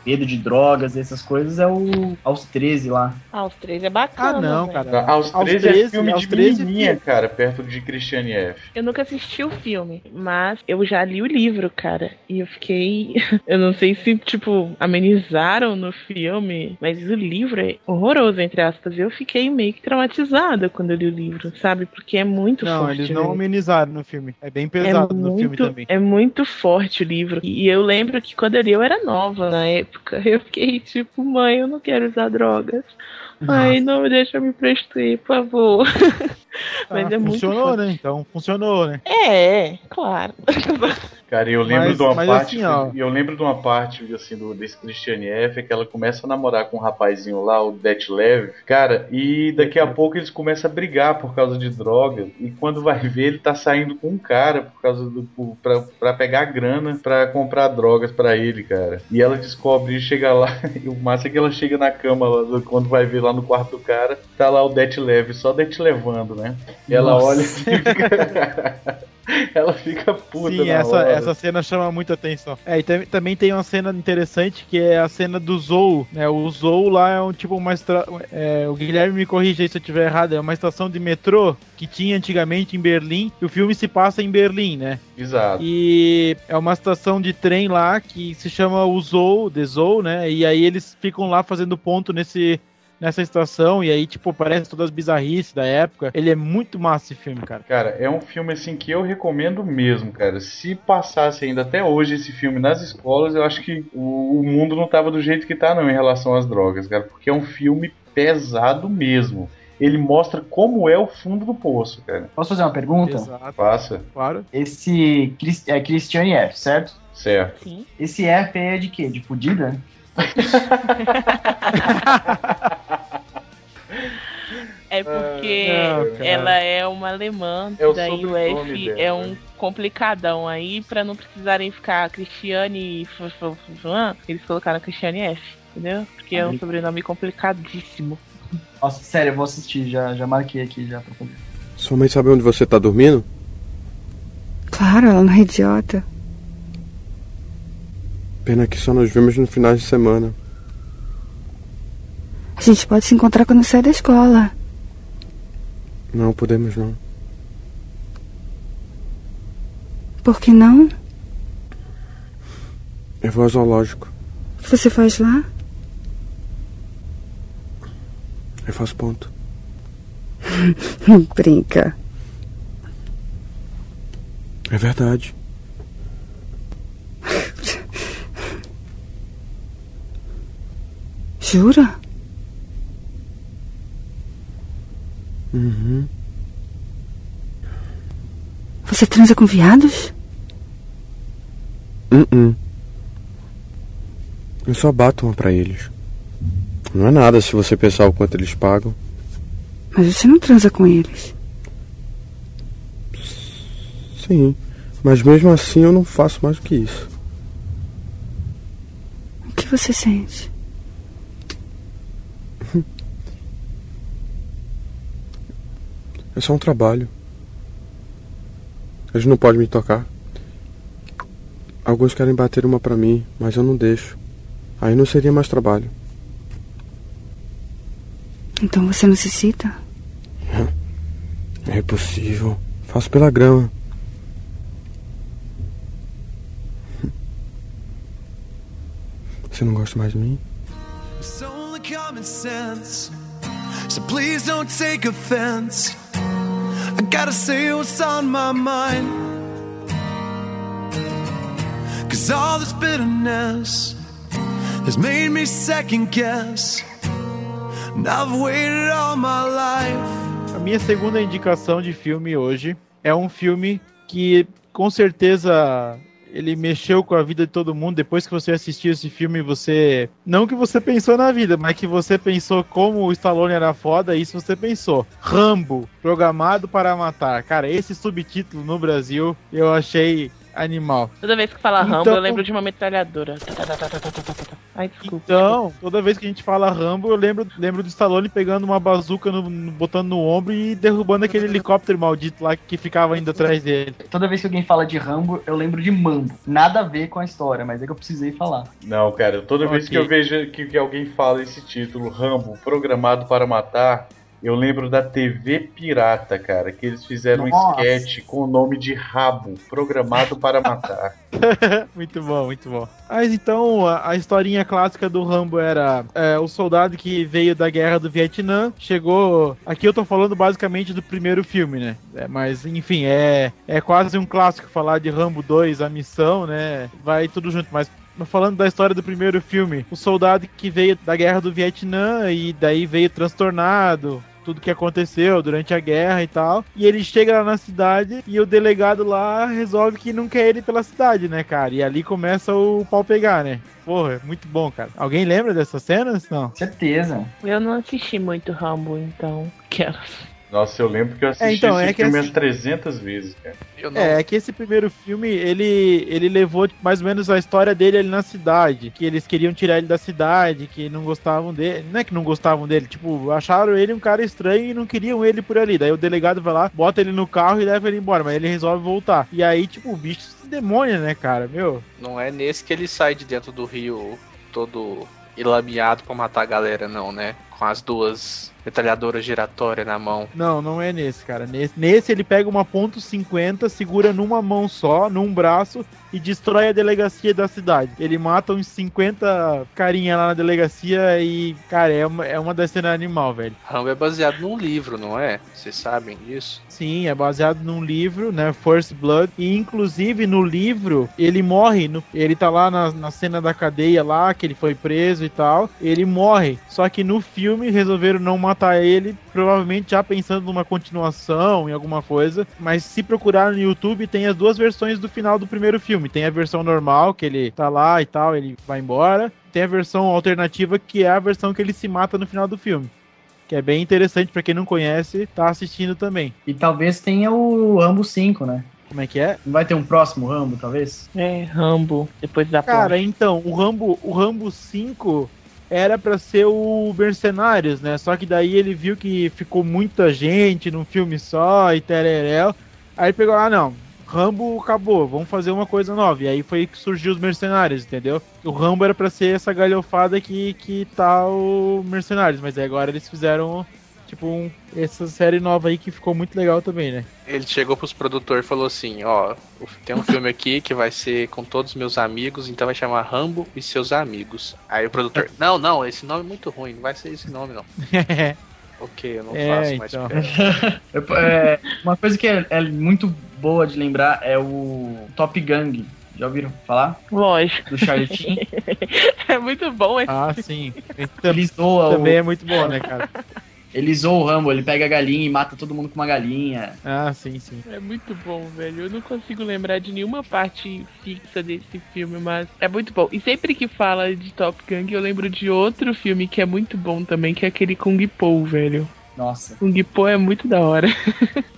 medo de drogas e essas coisas é o Aos 13 lá. Ah, os três é bacana. Ah, não, cara. Aos Aos 13 é 13, filme aos de 13 menininha, filme. cara, perto de Christiane F. Eu nunca assisti o filme, mas eu já li o livro, cara. E eu fiquei. eu não sei se, tipo, amenizaram no filme, mas o livro é horroroso, entre aspas. Eu fiquei meio que traumatizada quando eu li o livro, sabe? Porque é muito Não, forte. eles não velho. amenizaram no filme. É bem pesado no filme também. É muito forte o livro. E eu lembro que quando eu li eu era nova na época. Eu fiquei tipo, mãe, eu não quero usar drogas. Ai, não me deixa me prostituir, por favor. Mas Ah, é muito funcionou, forte. né? Então funcionou, né? É, claro. Cara, eu lembro Mas- de uma parte. assim, ó. eu lembro de uma parte assim do desse Christiane F que ela começa a namorar com um rapazinho lá, o Detlev, cara, e daqui a pouco eles começam a brigar por causa de droga. E quando vai ver, ele tá saindo com um cara por causa do por- pra, pra pegar grana pra comprar drogas pra ele, cara. E ela descobre e chega lá, e o massa é que ela chega na cama lá, quando vai ver lá no quarto do cara, tá lá o Detlev, só Detlevando, né? E ela Nossa. olha e fica. ela fica puta Sim, essa, hora. essa cena chama muita atenção. É, e tam- também tem uma cena interessante que é a cena do Zou, né? O Zou lá é um tipo uma estra... é, o Guilherme me corrija aí se eu estiver errado, é uma estação de metrô que tinha antigamente em Berlim, e o filme se passa em Berlim, né? Exato. E é uma estação de trem lá que se chama o Zou, The Zou, né? E aí eles ficam lá fazendo ponto nesse nessa estação e aí tipo parece todas as bizarrices da época. Ele é muito massa esse filme, cara. Cara, é um filme assim que eu recomendo mesmo, cara. Se passasse ainda até hoje esse filme nas escolas, eu acho que o, o mundo não tava do jeito que tá não em relação às drogas, cara, porque é um filme pesado mesmo. Ele mostra como é o fundo do poço, cara. Posso fazer uma pergunta? Exato. Passa. Claro. Esse Chris- é Christiane F, certo? Certo. Sim. Esse F é de quê? De fudida? É porque não, cara. ela é uma alemã, É o daí o F dela, é um né? complicadão aí, pra não precisarem ficar Cristiane f- f- f- f- eles colocaram Cristiane F, entendeu? Porque é um Aí. sobrenome complicadíssimo. Nossa, sério, eu vou assistir, já, já marquei aqui já pra fazer. Sua mãe sabe onde você tá dormindo? Claro, ela não é idiota. Pena que só nos vemos no final de semana. A gente pode se encontrar quando sair da escola. Não podemos não. Por que não? Eu vou ao zoológico. O que você faz lá? Eu faço ponto. Brinca. É verdade. Jura? Uhum. Você transa com viados? Uh-uh. Eu só bato uma pra eles. Não é nada se você pensar o quanto eles pagam. Mas você não transa com eles. Sim, mas mesmo assim eu não faço mais do que isso. O que você sente? É só um trabalho. Eles não podem me tocar. Alguns querem bater uma pra mim, mas eu não deixo. Aí não seria mais trabalho. Então você não se cita? É impossível. Faço pela grama. Você não gosta mais de mim? It's only common sense. So please don't take offense. I gotta say what's on my mind. Cause all this bitterness has made me second guess. And I've waited all my life. A minha segunda indicação de filme hoje é um filme que com certeza ele mexeu com a vida de todo mundo. Depois que você assistiu esse filme, você. Não que você pensou na vida, mas que você pensou como o Stallone era foda, isso você pensou. Rambo, programado para matar. Cara, esse subtítulo no Brasil eu achei animal. Toda vez que fala Rambo, Então- eu lembro de uma metralhadora. Ai, desculpa. Então, toda vez que a gente fala Rambo, eu lembro, lembro do Stallone pegando uma bazuca, no, no- botando no ombro e derrubando aquele helicóptero maldito lá que ficava indo atrás dele. Toda vez que alguém fala de Rambo, eu lembro de Mambo. Nada a ver com a história, mas é que eu precisei falar. Não, cara, toda vez Ok. que eu vejo que, que alguém fala esse título, Rambo, programado para matar, eu lembro da TV Pirata, cara, que eles fizeram Nossa. um sketch com o nome de Rabo, programado para matar. muito bom, muito bom. Mas então, a, a historinha clássica do Rambo era é, o soldado que veio da guerra do Vietnã, chegou. Aqui eu tô falando basicamente do primeiro filme, né? É, mas, enfim, é, é quase um clássico falar de Rambo 2, a missão, né? Vai tudo junto, mas. Mas Falando da história do primeiro filme, o soldado que veio da guerra do Vietnã e daí veio transtornado, tudo que aconteceu durante a guerra e tal. E ele chega lá na cidade e o delegado lá resolve que não quer ele pela cidade, né, cara? E ali começa o pau pegar, né? Porra, é muito bom, cara. Alguém lembra dessas cenas? Não. Certeza. Eu não assisti muito Rambo, então quero. Nossa, eu lembro que eu assisti É, então, esse é que filme assim- umas 300 vezes, cara. Eu não. É, é que esse primeiro filme, ele, ele levou tipo, mais ou menos a história dele ali na cidade. Que eles queriam tirar ele da cidade, que não gostavam dele. Não é que não gostavam dele, tipo, acharam ele um cara estranho e não queriam ele por ali. Daí o delegado vai lá, bota ele no carro e leva ele embora, mas ele resolve voltar. E aí, tipo, o bicho se demônia, né, cara? Meu. Não é nesse que ele sai de dentro do rio todo ilameado pra matar a galera, não, né? Com as duas metralhadoras giratórias na mão. Não, não é nesse, cara. Nesse, nesse ele pega uma ponto .50, segura numa mão só, num braço e destrói a delegacia da cidade. Ele mata uns 50 carinha lá na delegacia e, cara, é uma, é uma das cenas animal, velho. Rambo é baseado num livro, não é? Vocês sabem disso? Sim, é baseado num livro, né? First Blood. E inclusive no livro, ele morre. no- ele tá lá na, na cena da cadeia lá, que ele foi preso e tal. Ele morre. Só que no filme resolveram não matar ele, provavelmente já pensando numa continuação, em alguma coisa. Mas se procurar no YouTube, tem as duas versões do final do primeiro filme. Tem a versão normal, que ele tá lá e tal, ele vai embora. Tem a versão alternativa, que é a versão que ele se mata no final do filme. Que é bem interessante pra quem não conhece, tá assistindo também. E talvez tenha o Rambo 5, né? Como é que é? Não vai ter um próximo Rambo, talvez? É, Rambo, depois da Cara, então, o Rambo, o Rambo 5 era pra ser o Mercenários, né? Só que daí ele viu que ficou muita gente num filme só e tereréu. Aí pegou, ah não, Rambo acabou, vamos fazer uma coisa nova. E aí foi que surgiu os Mercenários, entendeu? O Rambo era pra ser essa galhofada que, que tá o Mercenários, mas agora eles fizeram, tipo, um- essa série nova aí que ficou muito legal também, né? Ele chegou pros produtores e falou assim: Ó, tem um filme aqui que vai ser com todos os meus amigos, então vai chamar Rambo e seus amigos. Aí o produtor: Não, não, esse nome é muito ruim, não vai ser esse nome não. ok, eu não É, faço mais então. É, uma coisa que é, é muito boa de lembrar é o Top Gang. Já ouviram falar? Lógico. Do Charlie Sheen. é muito bom esse Ah, sim. Zoam Também o- é muito bom, né, cara? Ele zoa o Rambo, ele pega a galinha e mata todo mundo com uma galinha. Ah, sim, sim. É muito bom, velho. Eu não consigo lembrar de nenhuma parte fixa desse filme, mas é muito bom. E sempre que fala de Top Gun, eu lembro de outro filme que é muito bom também, que é aquele Kung Po, velho. Nossa. Kung Po é muito da hora.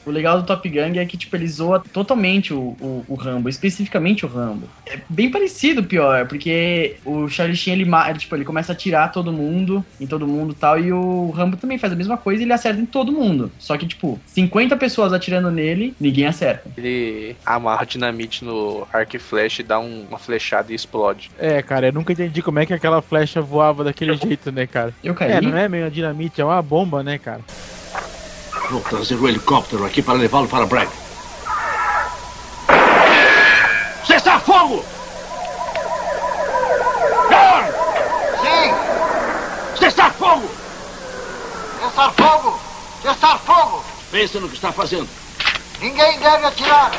O legal do Top Gun é que, tipo, ele zoa totalmente o, o, o Rambo, especificamente o Rambo. É bem parecido, pior, porque o Charlie Sheen, ele, ele, tipo, ele começa a atirar todo mundo, em todo mundo e tal, e o Rambo também faz a mesma coisa e ele acerta em todo mundo. Só que, tipo, 50 pessoas atirando nele, ninguém acerta. Ele amarra dinamite no arco e flecha e dá um- uma flechada e explode. É, cara, eu nunca entendi como é que aquela flecha voava daquele jeito, né, cara? Eu caí. É, não é meio dinamite, é uma bomba, né, cara? Vou trazer o helicóptero aqui para levá-lo para Bragg. Cessar fogo! John! Sim! Cessar fogo! Cessar fogo! Cessar fogo! Pense no que está fazendo. Ninguém deve atirar!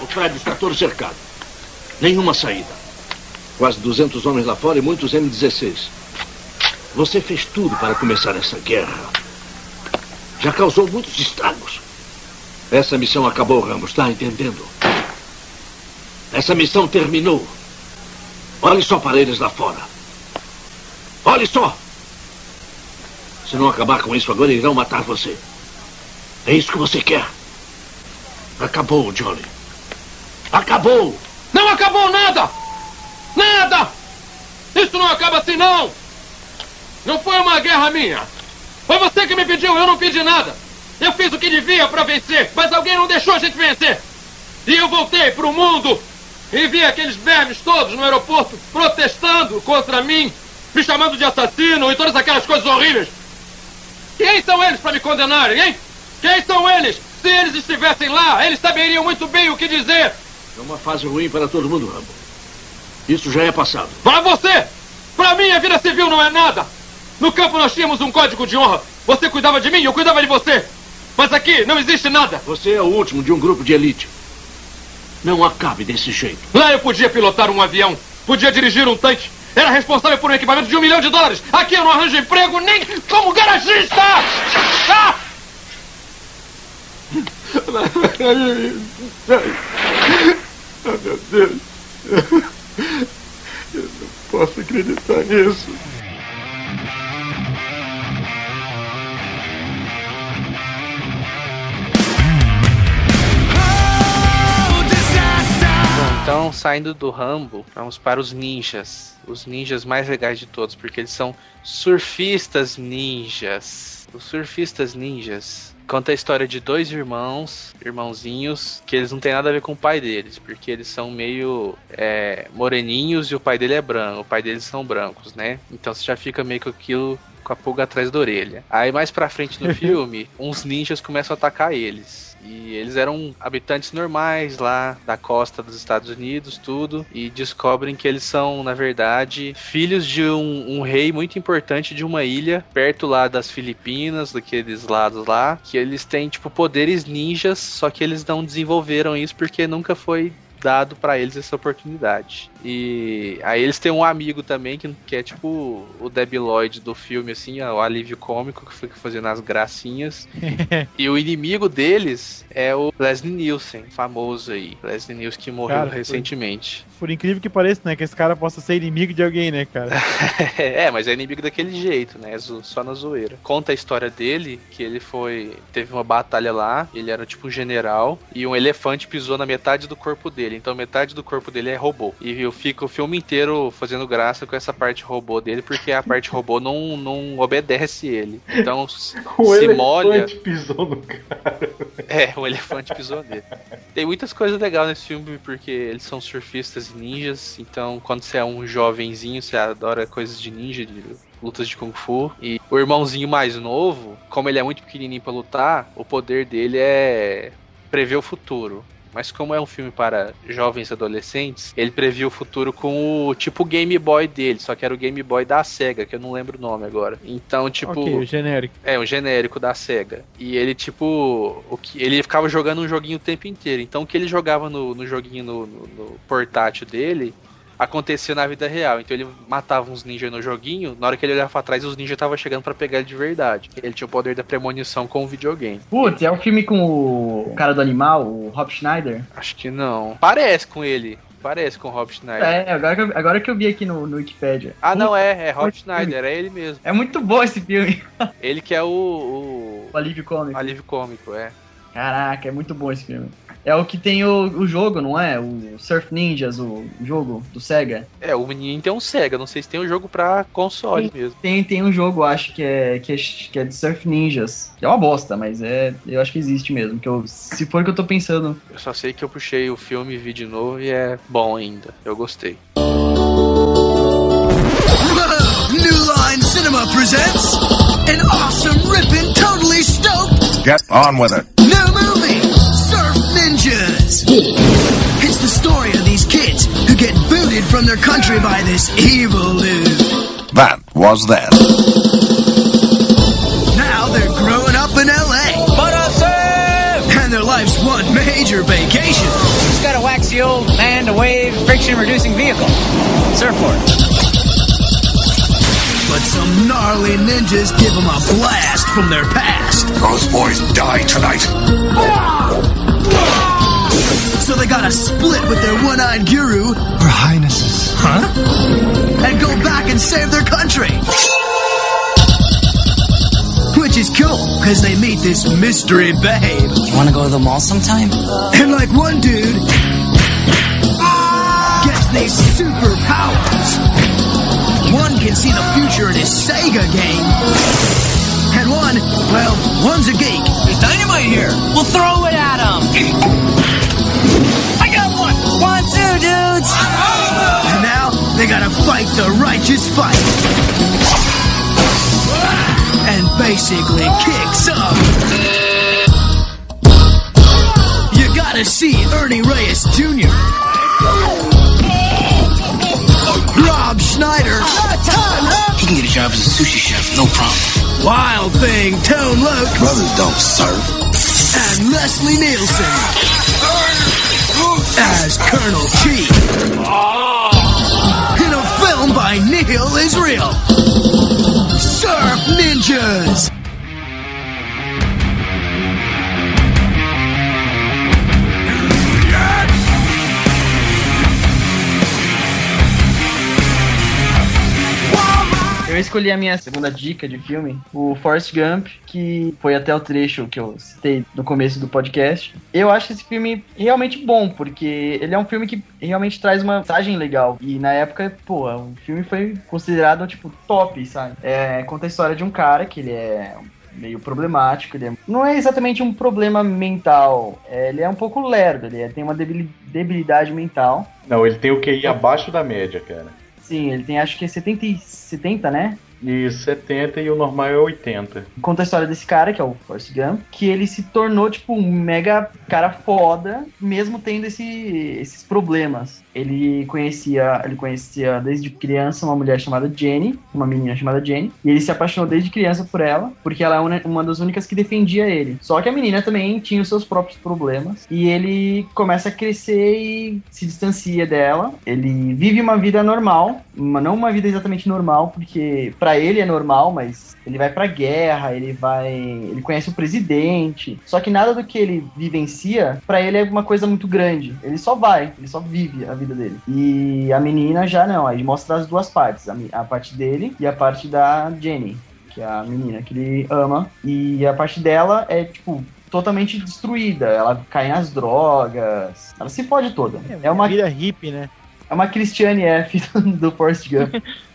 O prédio está todo cercado. Nenhuma saída. Quase 200 homens lá fora e muitos M-16. Você fez tudo para começar essa guerra. Já causou muitos estragos. Essa missão acabou, Ramos, está entendendo? Essa missão terminou. Olhe só para eles lá fora. Olhe só! Se não acabar com isso agora, irão matar você. É isso que você quer. Acabou, Johnny. Acabou! Não acabou nada! Nada! Isso não acaba assim, não! Não foi uma guerra minha! Foi você que me pediu, eu não pedi nada! Eu fiz o que devia para vencer, mas alguém não deixou a gente vencer! E eu voltei pro mundo e vi aqueles vermes todos no aeroporto protestando contra mim, me chamando de assassino e todas aquelas coisas horríveis! Quem são eles para me condenarem, hein? Quem são eles? Se eles estivessem lá, eles saberiam muito bem o que dizer! É uma fase ruim para todo mundo, Rambo. Isso já é passado. Para você! Para mim, a vida civil não é nada! No campo nós tínhamos um código de honra. Você cuidava de mim, eu cuidava de você. Mas aqui não existe nada. Você é o último de um grupo de elite. Não acabe desse jeito. Lá eu podia pilotar um avião, podia dirigir um tanque. Era responsável por um equipamento de um milhão de dólares. Aqui eu não arranjo emprego nem como garagista! Ah! Ah, meu Deus. Eu não posso acreditar nisso. Então, saindo do Rambo, vamos para os ninjas. Os ninjas mais legais de todos, porque eles são surfistas ninjas. Os surfistas ninjas conta a história de dois irmãos, irmãozinhos, que eles não têm nada a ver com o pai deles, porque eles são meio é, moreninhos e o pai dele é branco, o pai deles são brancos, né? Então você já fica meio com aquilo com a pulga atrás da orelha. Aí mais pra frente no filme, uns ninjas começam a atacar eles. E eles eram habitantes normais lá da costa dos Estados Unidos, tudo. E descobrem que eles são, na verdade, filhos de um, um rei muito importante de uma ilha perto lá das Filipinas, daqueles lados lá. Que eles têm, tipo, poderes ninjas, só que eles não desenvolveram isso porque nunca foi dado pra eles essa oportunidade. E aí eles têm um amigo também que, que é tipo o Debi Lloyd do filme, assim, ó, o alívio cômico que fica fazendo as gracinhas. e o inimigo deles é o Leslie Nielsen, famoso aí. Leslie Nielsen que morreu Cara, foi- recentemente. Por incrível que pareça, né? Que esse cara possa ser inimigo de alguém, né, cara? é, mas é inimigo daquele jeito, né? Só na zoeira. Conta a história dele, que ele foi. Teve uma batalha lá, ele era tipo um general, e um elefante pisou na metade do corpo dele. Então metade do corpo dele é robô. E eu fico o filme inteiro fazendo graça com essa parte robô dele, porque a parte robô não, não obedece ele. Então O se elefante molha. pisou no cara. É, o elefante pisou nele. Tem muitas coisas legais nesse filme, porque eles são surfistas e ninjas. Então, quando você é um jovenzinho, você adora coisas de ninja, de lutas de Kung Fu. E o irmãozinho mais novo, como ele é muito pequenininho pra lutar, o poder dele é prever o futuro. Mas como é um filme para jovens adolescentes, ele previu o futuro com o tipo Game Boy dele, só que era o Game Boy da SEGA, que eu não lembro o nome agora. Então, tipo. Ok, o genérico. É, um genérico da SEGA. E ele, tipo. O que, ele ficava jogando um joguinho o tempo inteiro. Então o que ele jogava no, no joguinho no, no- no portátil dele acontecia na vida real. Então ele matava uns ninjas no joguinho, na hora que ele olhava pra trás, os ninjas estavam chegando pra pegar ele de verdade. Ele tinha o poder da premonição com o videogame. Putz, é o filme com o cara do animal, o Rob Schneider? Acho que não. Parece com ele. Parece com o Rob Schneider. É, agora que eu, agora que eu vi aqui no, no Wikipedia. Ah, não, é, é Rob Schneider, é ele mesmo. É muito bom esse filme. Ele que é o. O, o alívio cômico. alívio cômico, é. Caraca, é muito bom esse filme. É o que tem o, o jogo, não é? O Surf Ninjas, o jogo do Sega. É, o menino tem um Sega, não sei se tem um jogo pra console mesmo. Tem, tem um jogo, acho que é, que é que é de Surf Ninjas. É uma bosta, mas é. Eu acho que existe mesmo. Que eu, se for que eu tô pensando. Eu só sei que eu puxei o filme e vi de novo e é bom ainda. Eu gostei. New Line Cinema presents an awesome, ripping, totally stoked Get on with it. new Surf It's the story of these kids who get booted from their country by this evil dude. That was then. Now they're growing up in LA. But a surf! And their life's one major vacation. Just gotta wax the old man to wave friction reducing vehicle. Surfboard. But some gnarly ninjas give them a blast from their past. Those boys die tonight. Ah! Ah! So they gotta split with their one-eyed guru, Her Highnesses, huh? And go back and save their country. Which is cool, because they meet this mystery babe. You wanna go to the mall sometime? And like one dude gets these superpowers. One can see the future in his Sega game. And one, well, one's a geek. There's dynamite here. We'll throw it at him. I got one. One, two, dudes. And now they gotta fight the righteous fight. And basically kick some. You gotta see Ernie Reyes Jr. Rob Schneider. He can get a job as a sushi chef, no problem. Wild Thing Tone Loc. Brothers don't serve. And Leslie Nielsen. As Colonel Chi. In a film by Neil Israel. Surf Ninjas. Escolhi a minha segunda dica de filme, o Forrest Gump, que foi até o trecho que eu citei no começo do podcast. Eu acho esse filme realmente bom, porque ele é um filme que realmente traz uma mensagem legal. E na época, pô, o filme foi considerado, tipo, top, sabe? É, conta a história de um cara que ele é meio problemático, ele é- não é exatamente um problema mental, é, ele é um pouco lerdo, ele é- tem uma debili- debilidade mental. Não, ele tem o QI abaixo da média, cara. Sim, ele tem acho que é 70, e- 70 né? E 70 e o normal é 80. Conta a história desse cara, que é o Forrest Gump, que ele se tornou, tipo, um mega cara foda, mesmo tendo esse, esses problemas. Ele conhecia, ele conhecia desde criança uma mulher chamada Jenny, uma menina chamada Jenny, e ele se apaixonou desde criança por ela, porque ela é uma, uma das únicas que defendia ele. Só que a menina também tinha os seus próprios problemas, e ele começa a crescer e se distancia dela. Ele vive uma vida normal, uma, não uma vida exatamente normal, porque pra ele é normal, mas ele vai pra guerra, ele vai, ele conhece o presidente. Só que nada do que ele vivencia pra ele é uma coisa muito grande. Ele só vai, ele só vive a vida dele. E a menina já não, aí mostra as duas partes, a, a parte dele e a parte da Jenny, que é a menina que ele ama. E a parte dela é tipo totalmente destruída. Ela cai nas drogas. Ela se fode toda. É, uma vida hippie, né? É uma Christiane F do Forrest Gump.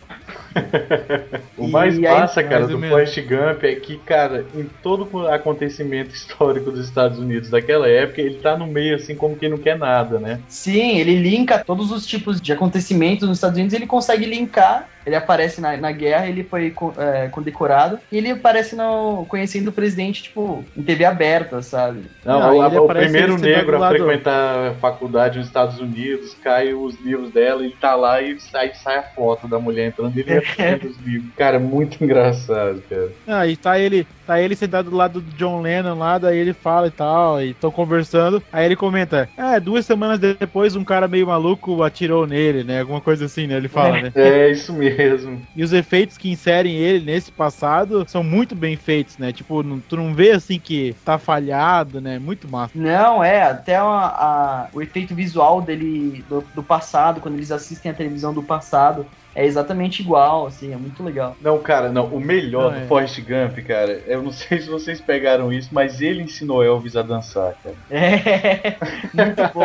O mais aí- massa, cara, mais do menos. Forrest Gump é que, cara, em todo acontecimento histórico dos Estados Unidos daquela época, ele tá no meio, assim, como quem não quer nada, né? Sim, ele linka todos os tipos de acontecimentos nos Estados Unidos, ele consegue linkar. Ele aparece na, na guerra, ele foi é, condecorado, e ele aparece no, conhecendo o presidente, tipo, em TV aberta, sabe? Não, Não, o, ele o primeiro negro a frequentar a faculdade nos Estados Unidos, cai os livros dela, ele tá lá e sai, sai a foto da mulher entrando e ele lendo os livros. Cara, muito engraçado, cara. Ah, e tá ele Tá ele sentado do lado do John Lennon lá, daí ele fala e tal, e tô conversando. Aí ele comenta: É, duas semanas depois um cara meio maluco atirou nele, né? Alguma coisa assim, né? Ele fala, né? É, isso mesmo. E os efeitos que inserem ele nesse passado são muito bem feitos, né? Tipo, não- tu não vê assim que tá falhado, né? Muito massa. Não, é, até a- a- o efeito visual dele do, do passado, quando eles assistem a televisão do passado, é exatamente igual, assim, é muito legal. Não, cara, não. O melhor Não, é. do Forrest Gump, cara, eu não sei se vocês pegaram isso, mas ele ensinou Elvis a dançar, cara. É, muito bom.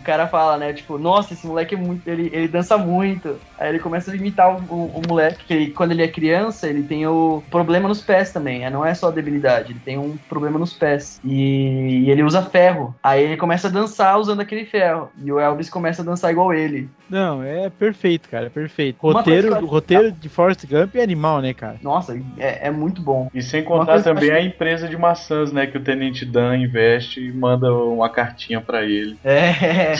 O cara fala, né, tipo, nossa, esse moleque é muito, ele, ele dança muito. Aí ele começa a imitar o, o- o moleque, que ele- quando ele é criança, ele tem o problema nos pés também, né? não é só debilidade, ele tem um problema nos pés. E, e ele usa ferro. Aí ele começa a dançar usando aquele ferro. E o Elvis começa a dançar igual ele. Não, é perfeito, cara, é perfeito. Uma Roteiro, coisa roteiro de Forrest Gump é animal, né, cara? Nossa, é, é muito bom. E sem contar também a empresa de maçãs, né? Que o Tenente Dan investe e manda uma cartinha pra ele. É.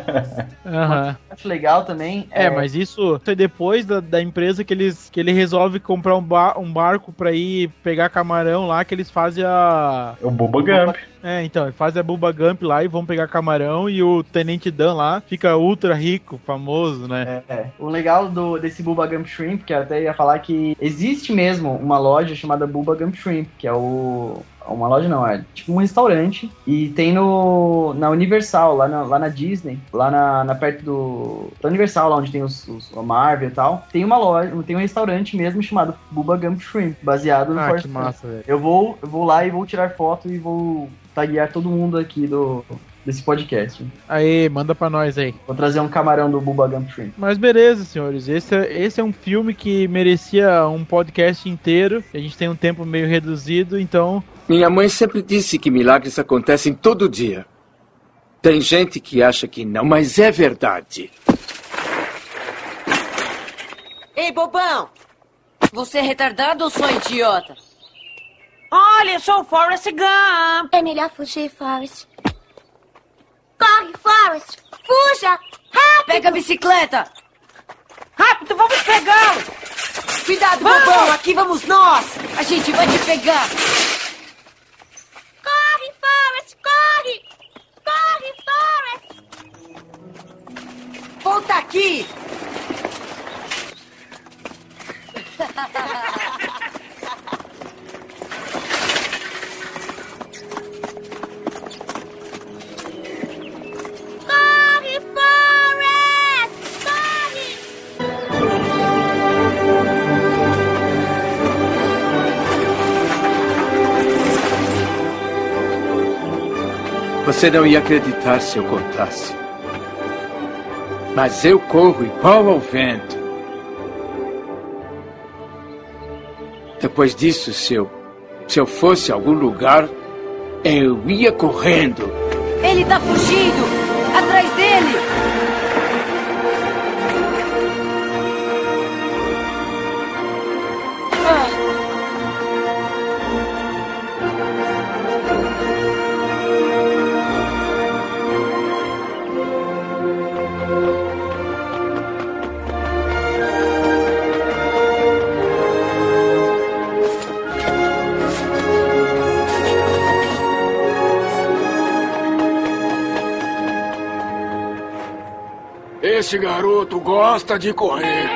Aham. Acho legal também. É, mas isso é depois da, da empresa que eles que ele resolve comprar um, ba- um barco pra ir pegar camarão lá, que eles fazem a. É o Bubba Gump. É, então, fazem a Bubba Gump lá e vão pegar camarão e o Tenente Dan lá fica ultra rico, famoso, né? É. O legal do, desse Bubba Gump Shrimp, que eu até ia falar que existe mesmo uma loja chamada Bubba Gump Shrimp, que é o. Uma loja não, é tipo um restaurante. E tem no. Na Universal, lá na, lá na Disney, lá na, na perto do. Da Universal, lá onde tem os, os a Marvel e tal. Tem uma loja, tem um restaurante mesmo chamado Bubba Gump Shrimp, baseado no Ah, Forrest que massa, velho. Eu vou, eu vou lá e vou tirar foto e vou taguear todo mundo aqui do, desse podcast. Aí, manda pra nós aí. Vou trazer um camarão do Bubba Gump Shrimp. Mas beleza, senhores. Esse é, esse é um filme que merecia um podcast inteiro. A gente tem um tempo meio reduzido, então. Minha mãe sempre disse que milagres acontecem todo dia. Tem gente que acha que não, mas é verdade. Ei, bobão! Você é retardado ou só idiota? Olha, eu sou o Forrest Gump! É melhor fugir, Forrest. Corre, Forrest! Fuja! Rápido! Pega a bicicleta! Rápido, vamos pegá-lo! Cuidado, Vamos! bobão! Aqui vamos nós! A gente vai te pegar! Aqui! Corre, Forrest! Corre! Você não ia acreditar se eu contasse. Mas eu corro igual ao vento. Depois disso, se eu, se eu fosse a algum lugar, eu ia correndo. Ele tá fugindo! Atrás dele! Garoto gosta de correr.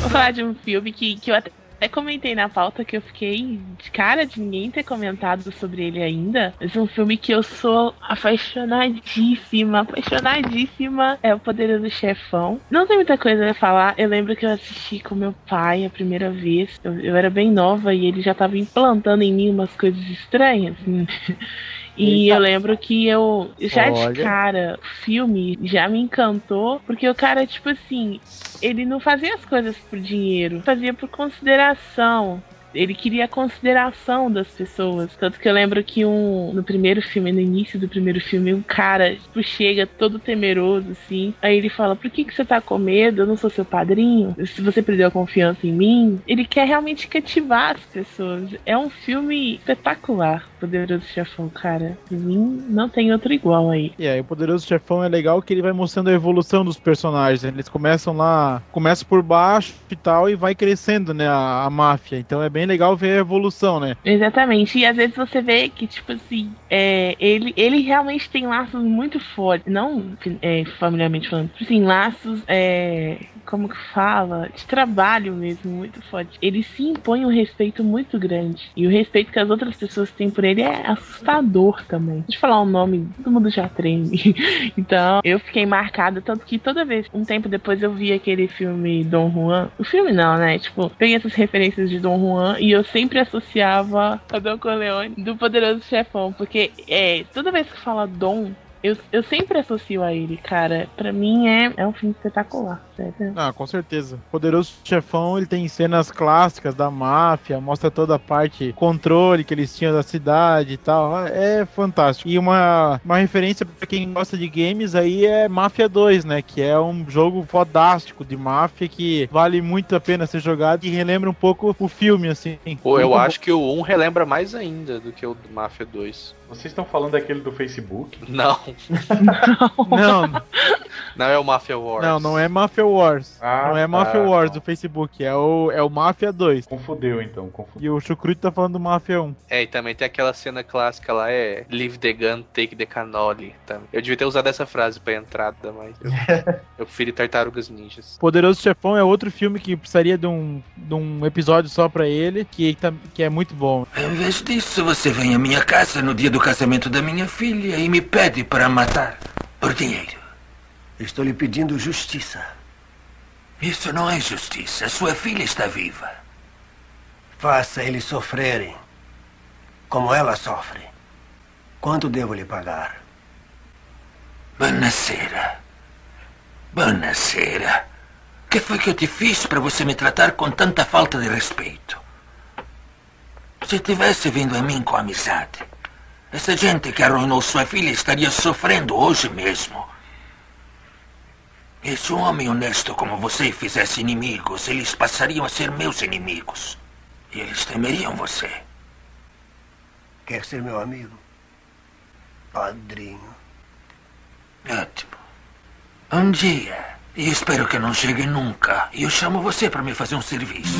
Vou falar de um filme que, que eu até comentei na pauta que eu fiquei cara de ninguém ter comentado sobre ele ainda. Mas é um filme que eu sou apaixonadíssima, apaixonadíssima. É o Poderoso Chefão. Não tem muita coisa a falar. Eu lembro que eu assisti com meu pai a primeira vez. Eu, eu era bem nova e ele já tava implantando em mim umas coisas estranhas. E Eita. eu lembro que eu, já Olha. de cara, o filme já me encantou, porque o cara, tipo assim, ele não fazia as coisas por dinheiro, fazia por consideração. Ele queria a consideração das pessoas. Tanto que eu lembro que um, no primeiro filme, no início do primeiro filme, um cara tipo, chega todo temeroso, assim. Aí ele fala: Por que, que você tá com medo? Eu não sou seu padrinho. Se você perdeu a confiança em mim. Ele quer realmente cativar as pessoas. É um filme espetacular, Poderoso Chefão, cara. Pra mim, não tem outro igual aí. E aí, o Poderoso Chefão é legal que ele vai mostrando a evolução dos personagens. Eles começam lá, começa por baixo e tal, e vai crescendo, né, a, a máfia. Então é bem legal ver a evolução, né? Exatamente. E às vezes você vê que, tipo assim, é, ele, ele realmente tem laços muito fortes. Não é, familiarmente falando. Tipo assim, laços, é, como que fala? De trabalho mesmo, muito forte. Ele se impõe um respeito muito grande. E o respeito que as outras pessoas têm por ele é assustador também. Deixa eu falar o nome, todo mundo já treme. então, eu fiquei marcada, tanto que toda vez, um tempo depois, eu vi aquele filme Dom Juan. O filme não, né? Tipo, peguei essas referências de Dom Juan e eu sempre associava a Don Corleone do Poderoso Chefão. Porque é, toda vez que fala Dom, eu, eu sempre associo a ele, cara. Pra mim é, é um filme espetacular. Sério. Ah, com certeza. Poderoso Chefão, ele tem cenas clássicas da máfia, mostra toda a parte controle que eles tinham da cidade e tal. É fantástico. E uma, uma referência pra quem gosta de games aí é Mafia 2, né? Que é um jogo fodástico de máfia que vale muito a pena ser jogado e relembra um pouco o filme, assim. Pô, eu acho que o 1 relembra mais ainda do que o do Mafia 2. Vocês estão falando daquele do Facebook? Não. Não, Não é o Mafia Wars. não, não é Mafia Wars. Ah, não é tá, Mafia Wars tá. do Facebook, é o, é o Mafia 2. Confudeu então, confudeu. E o Chucrute tá falando do Mafia 1. É, e também tem aquela cena clássica lá, é Leave the gun, take the cannoli. Tá? Eu devia ter usado essa frase pra entrada, mas eu, eu preferi Tartarugas Ninjas. Poderoso Chefão é outro filme que precisaria de um, de um episódio só pra ele, que, tá- que é muito bom. Em vez disso, você vem à minha casa no dia do casamento da minha filha e me pede para matar por dinheiro. Estou lhe pedindo justiça. Isso não é justiça. Sua filha está viva. Faça eles sofrerem. Como ela sofre. Quanto devo lhe pagar? Buonasera. Buonasera. Que foi que eu te fiz para você me tratar com tanta falta de respeito? Se tivesse vindo a mim com amizade, essa gente que arruinou sua filha estaria sofrendo hoje mesmo. E se um homem honesto como você fizesse inimigos, eles passariam a ser meus inimigos. E eles temeriam você. Quer ser meu amigo? Padrinho. Ótimo. Um dia, e espero que não chegue nunca, eu chamo você para me fazer um serviço.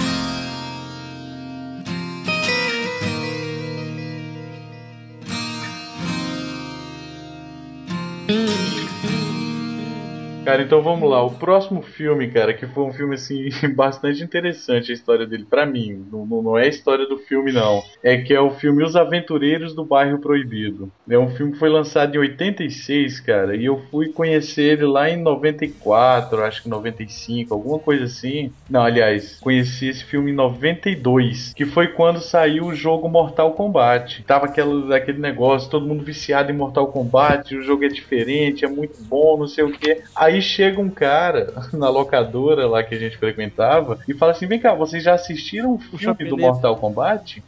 Cara, então vamos lá. O próximo filme, cara, que foi um filme assim bastante interessante a história dele pra mim. Não, não- é a história do filme não. É que é o filme Os Aventureiros do Bairro Proibido. É um filme que foi lançado em 86, cara, e eu fui conhecer ele lá em 94, acho que 95, alguma coisa assim. Não, aliás, conheci esse filme em 92, que foi quando saiu o jogo Mortal Kombat. Tava aquele, aquele negócio, todo mundo viciado em Mortal Kombat, o jogo é diferente, é muito bom, não sei o que. Aí chega um cara na locadora lá que a gente frequentava e fala assim: vem cá, vocês já assistiram o filme do. Mortal Kombat?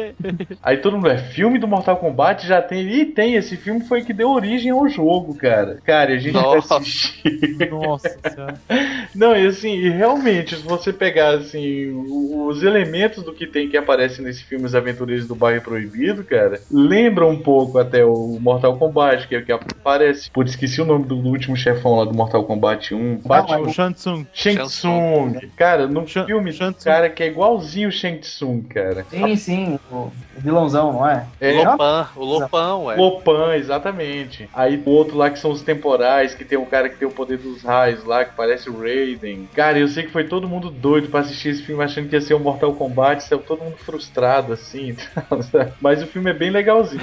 Aí todo mundo é filme do Mortal Kombat, já tem. E tem, esse filme foi que deu origem ao jogo, cara. Cara, e a gente Nossa. assistiu. Nossa senhora. Não, e assim, e realmente, se você pegar assim, os elementos do que tem que aparece nesse filme Os Aventureiros do Bairro Proibido, cara, lembra um pouco até o Mortal Kombat, que, que aparece. Putz, esqueci o nome do, do último chefão lá do Mortal Kombat 1. Bate o Shang Tsung. Shang Tsung. Cara, no filme, cara, que é igualzinho o Shang Tsung, cara. Sim, sim, o vilãozão, não é? É, Lopan, o Lopan, ué. Lopan, exatamente. Aí o outro lá que são os temporais, que tem um cara que tem o poder dos raios lá, que parece o Raiden. Cara, eu sei que foi todo mundo doido pra assistir esse filme achando que ia ser o Mortal Kombat, saiu todo mundo frustrado assim. Mas o filme é bem legalzinho.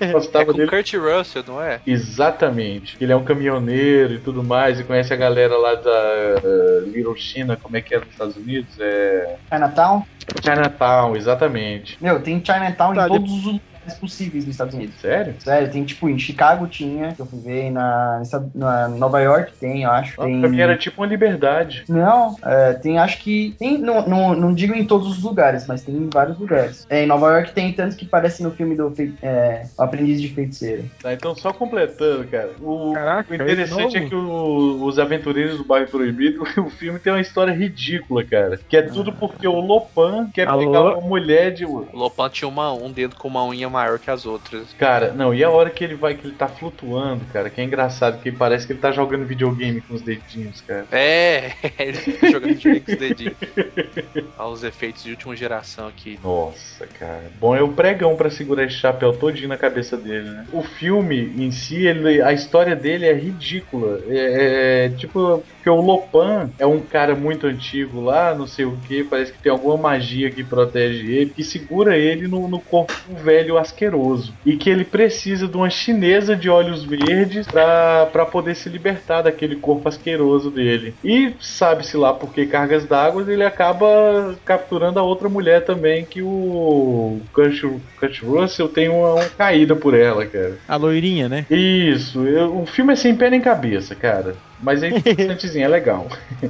Eu É com dele. Kurt Russell, não é? Exatamente. Ele é um caminhoneiro e tudo mais, e conhece a galera lá da eh, Little China, como é que é nos Estados Unidos? É. Chinatown? Chinatown, exatamente. Meu, tem Chinatown Tá, em todos os lugares possíveis dos Estados Unidos. Sério? Sério, tem tipo em Chicago tinha, que eu fui ver, na, na Nova York tem, eu acho. Tem... Pra mim era tipo uma liberdade. Não, é, tem, acho que. Tem, não, não, não digo em todos os lugares, mas tem em vários lugares. É, em Nova York tem tanto que parece no filme do é, O Aprendiz de Feiticeiro. Tá, então só completando, cara. O, Caraca, o interessante é é que o- os aventureiros do bairro proibido, o filme tem uma história ridícula, cara. Que é tudo porque o Lopan quer Alô? pegar uma mulher de. O Lopan tinha uma- um dedo com uma unha maior que as outras. Cara, não, e a hora que ele vai, que ele tá flutuando, cara, que é engraçado, que parece que ele tá jogando videogame com os dedinhos, cara. É, ele fica jogando videogame com os dedinhos. Olha os efeitos de última geração aqui. Nossa, cara. Bom, é o pregão pra segurar esse chapéu todinho na cabeça dele, né? O filme em si, ele, a história dele é ridícula. É, é, tipo, porque o Lopan é um cara muito antigo lá, não sei o que, parece que tem alguma magia que protege ele, que segura ele no, no corpo de um velho asqueroso. E que ele precisa de uma chinesa de olhos verdes pra, pra poder se libertar daquele corpo asqueroso dele. E sabe-se lá por que cargas d'água, ele acaba capturando a outra mulher também, que o Kurt, Kurt Russell tem uma, uma caída por ela, cara. A loirinha, né? Isso, eu- o filme é sem pé nem cabeça, cara. Mas é interessantezinho, é legal.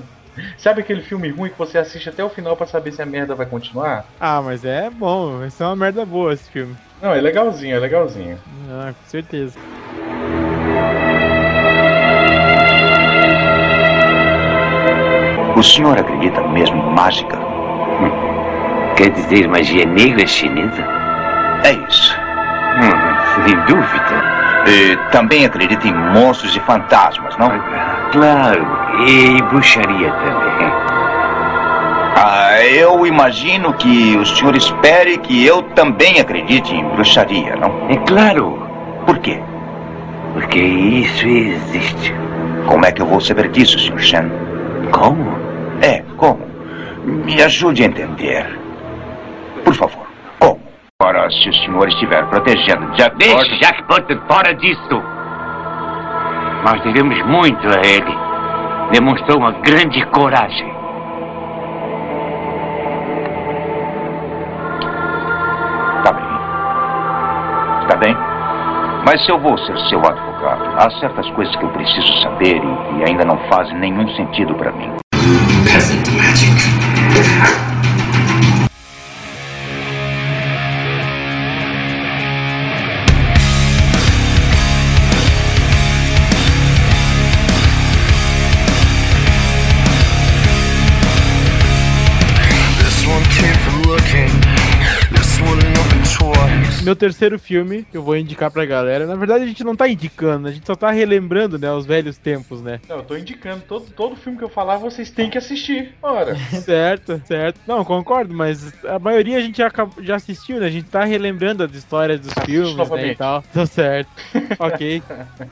Sabe aquele filme ruim que você assiste até o final pra saber se a merda vai continuar? Ah, mas é bom, vai ser uma merda boa esse filme. Não, é legalzinho, é legalzinho. Ah, com certeza. O senhor acredita mesmo em mágica? Hum. Quer dizer magia negra chinesa? É isso. Hum, sem dúvida. E também acredita em monstros e fantasmas, não? Claro, e bruxaria também. Ah, eu imagino que o senhor espere que eu também acredite em bruxaria, não? É claro. Por quê? Porque isso existe. Como é que eu vou saber disso, Sr. Shen? Como? É, como? Me ajude a entender. Se o senhor estiver protegendo Jack Deixe Jack Burton fora disso. Nós devemos muito a ele. Demonstrou uma grande coragem. Tá bem. Está bem? Mas se eu vou ser seu advogado, há certas coisas que eu preciso saber e, e ainda não fazem nenhum sentido para mim. Peasant magic. Meu terceiro filme que eu vou indicar pra galera. Na verdade, a gente não tá indicando, a gente só tá relembrando, né, os velhos tempos, né? Não, eu tô indicando, todo, todo filme que eu falar vocês têm que assistir. Ora. certo, certo. Não, concordo, mas a maioria a gente já, já assistiu, né? A gente tá relembrando as histórias dos filmes, né, e tal. Tá certo. ok.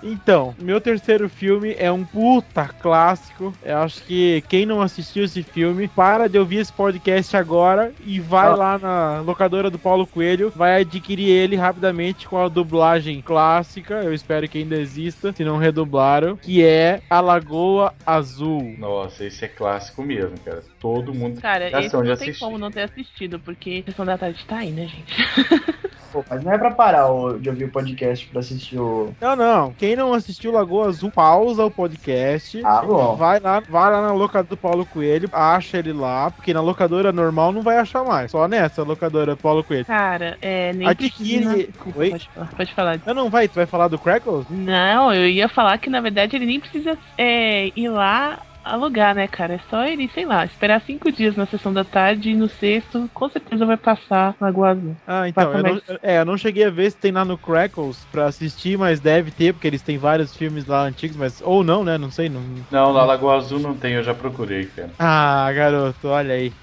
Então, meu terceiro filme é um puta clássico. Eu acho que quem não assistiu esse filme, para de ouvir esse podcast agora e vai Ah. lá na locadora do Paulo Coelho, vai adquirir ele rapidamente com a dublagem clássica. Eu espero que ainda exista, se não redublaram, que é A Lagoa Azul. Nossa, esse é clássico mesmo, cara. Todo mundo Cara, esse não tem assistir. como não ter assistido, porque Sessão da Tarde tá aí, né, gente? Pô, mas não é pra parar o- de ouvir o podcast pra assistir o. Não, não. Quem não assistiu Lagoa Azul, pausa o podcast. Ah, bom. Vai lá, vai lá na locadora do Paulo Coelho, acha ele lá, porque na locadora normal não vai achar mais. Só nessa locadora Paulo Coelho. Cara, é, nem Adquire. Desculpa, Oi? Pode falar, pode falar. Não, não vai. Tu vai falar do Crackles? Não, eu ia falar que na verdade ele nem precisa é, ir lá alugar, né, cara? É só ele, sei lá, esperar cinco dias na sessão da tarde e no sexto, com certeza vai passar Lagoa Azul. Ah, então. Eu não, é, eu não cheguei a ver se tem lá no Crackles pra assistir, mas deve ter, porque eles têm vários filmes lá antigos, mas. Ou não, né? Não sei. Não... Não, na Lagoa Azul não tem, eu já procurei, cara. Ah, garoto, olha aí.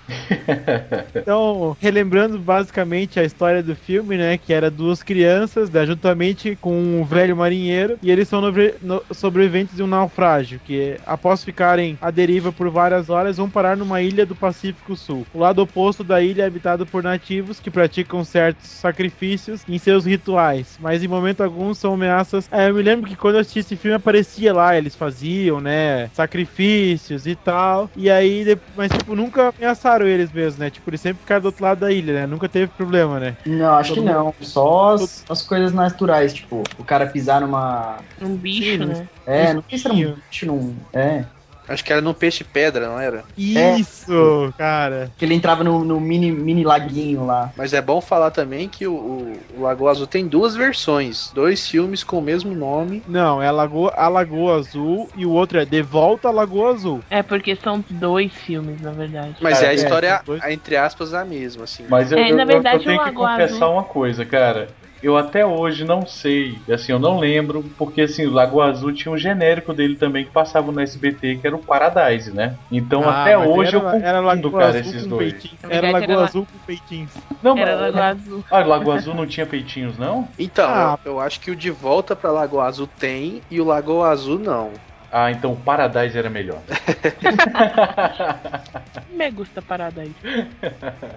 Então, relembrando basicamente a história do filme, né? Que era duas crianças, né, juntamente com um velho marinheiro, e eles são nobre- no- sobreviventes de um naufrágio, que após ficarem saem à deriva por várias horas vão parar numa ilha do Pacífico Sul. O lado oposto da ilha é habitado por nativos que praticam certos sacrifícios em seus rituais, mas em momento algum são ameaças. É, eu me lembro que quando eu assisti esse filme aparecia lá, eles faziam, né, sacrifícios e tal. E aí, mas tipo, nunca ameaçaram eles mesmo, né? Tipo, eles sempre ficaram do outro lado da ilha, né? Nunca teve problema, né? Não, acho que Todo mundo- não. Só as, as coisas naturais, tipo, o cara pisar numa. Um bicho, né? É, não sei se era um bicho, não. É. Acho que era no peixe pedra, não era? Isso, cara. Que ele entrava no, no mini, mini laguinho lá. Mas é bom falar também que o, o, o Lagoa Azul tem duas versões, dois filmes com o mesmo nome. Não, é a Lagoa, a Lagoa Azul e o outro é De Volta à Lagoa Azul. É porque são dois filmes, na verdade. Mas Cara, é a é, história, dois. entre aspas, a mesma, assim. Mas eu, É, eu- na eu- verdade, eu tenho o que Lagoa confessar Azul- uma coisa, cara. Eu até hoje não sei, assim, eu não lembro, porque assim, o Lagoa Azul tinha um genérico dele também que passava no SBT, que era o Paradise, né? Então Ah, até hoje era, eu confundo, era Lagoa cara, Azul esses com dois. peitinhos. Era Lagoa era Azul com peitinhos. Não, Era mas- Lagoa Azul. Ah, o Lagoa Azul não tinha peitinhos, não? Então, Ah. eu, eu acho que o De Volta pra Lagoa Azul tem e o Lagoa Azul não. Ah, então o Paradise era melhor. Me gusta parada aí.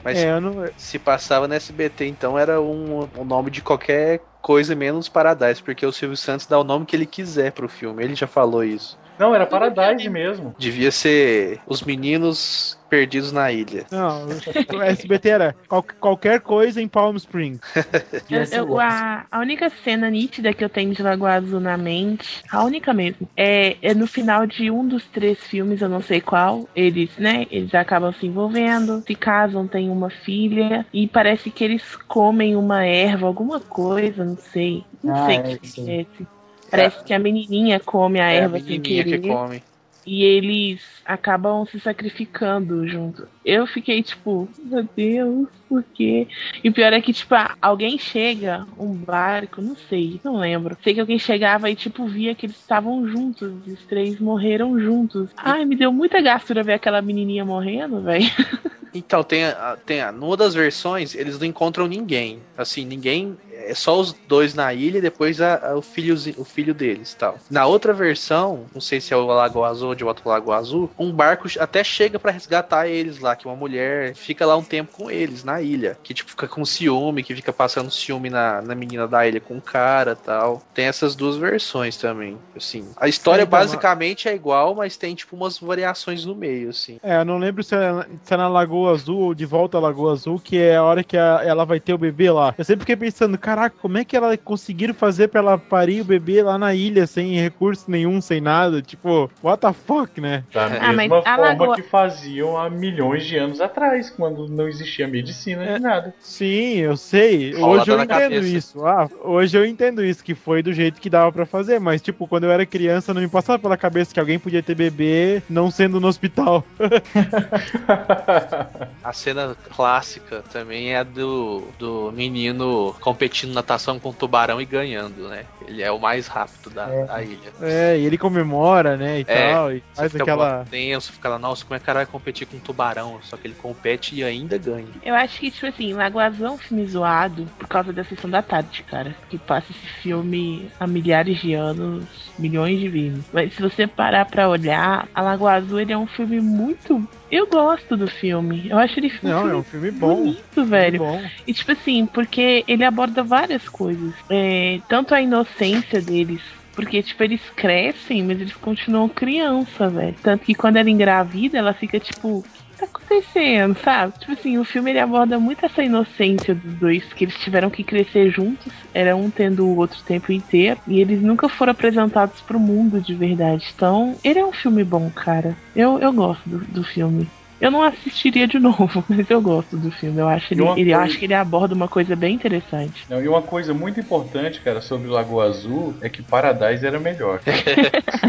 Mas É, não. se passava no SBT, então era um, o nome de qualquer coisa menos Paradise, porque o Silvio Santos dá o nome que ele quiser pro filme, ele já falou isso. Não, era Paradise mesmo. Devia ser Os Meninos Perdidos na Ilha. Não, o SBT era qual- qualquer coisa em Palm Springs. Eu- eu- a, a única cena nítida que eu tenho de Lagoa Azul na mente, a única mesmo, é, é no final de um dos três filmes, eu não sei qual, eles, né, eles acabam se envolvendo, se casam, têm uma filha, e parece que eles comem uma erva, alguma coisa, não sei. Não Ah, sei é, o que sim. acontece. Parece que a menininha come a É a erva sem menininha querer. que come. E eles acabam se sacrificando junto. Eu fiquei tipo, meu Deus, por quê? E o pior é que, tipo, alguém chega, um barco, não sei, não lembro. Sei que alguém chegava e, tipo, via que eles estavam juntos. Os três morreram juntos. Ai, me deu muita gastura ver aquela menininha morrendo, velho. Então, tem, a, tem a, numa das versões, eles não encontram ninguém. Assim, ninguém. É só os dois na ilha e depois a, a- o, filhozi- o filho deles tal. Na outra versão, não sei se é o Lagoa Azul ou de outro Lagoa Azul, um barco até chega pra resgatar eles lá, que uma mulher fica lá um tempo com eles na ilha. Que tipo, fica com ciúme, que fica passando ciúme na, na menina da ilha com o cara tal. Tem essas duas versões também. Assim, a história então, basicamente é igual, mas tem tipo umas variações no meio, assim. É, eu não lembro se é, se é na Lagoa Azul ou de volta à Lagoa Azul, que é a hora que a- ela vai ter o bebê lá. Eu sempre fiquei pensando, caraca, como é que ela conseguiram fazer pra ela parir o bebê lá na ilha sem recurso nenhum, sem nada? Tipo, what the fuck, né? Da Ah, mas mesma a forma Lagoa- que faziam há milhões de anos atrás, quando não existia medicina nem nada. Sim, eu sei. Hoje eu entendo cabeça. isso. Ah, hoje eu entendo isso, que foi do jeito que dava pra fazer. Mas, tipo, quando eu era criança, não me passava pela cabeça que alguém podia ter bebê não sendo no hospital. A cena clássica também é do, do menino competindo natação com o tubarão e ganhando, né? Ele é o mais rápido da, da ilha. É, e ele comemora, né, e É, tal, e Você faz fica aquela... tenso, fica lá, nossa, como é que o cara vai competir com um tubarão? Só que ele compete e ainda ganha. Eu acho que, tipo assim, Lagoa Azul é um filme zoado por causa da sessão da tarde, cara. Que passa esse filme há milhares de anos, milhões de vezes. Mas se você parar pra olhar, a Lagoa Azul ele é um filme muito. Eu gosto do filme. Eu acho ele um Não, filme é um filme bom. bonito, velho. Bom. E tipo assim, porque ele aborda várias coisas. É, tanto a inocência deles. Porque, tipo, eles crescem, mas eles continuam criança, velho. Tanto que quando ela engravida, ela fica, tipo, tá acontecendo, sabe? Tipo assim, o filme ele aborda muito essa inocência dos dois, que eles tiveram que crescer juntos, era um tendo o outro o tempo inteiro, e eles nunca foram apresentados pro mundo de verdade. Então, ele é um filme bom, cara. Eu, eu gosto do, do filme. Eu não assistiria de novo, mas eu gosto do filme. Eu acho, ele, ele, coisa- acho que ele aborda uma coisa bem interessante. Não, e uma coisa muito importante, cara, sobre o Lagoa Azul é que Paradise era melhor.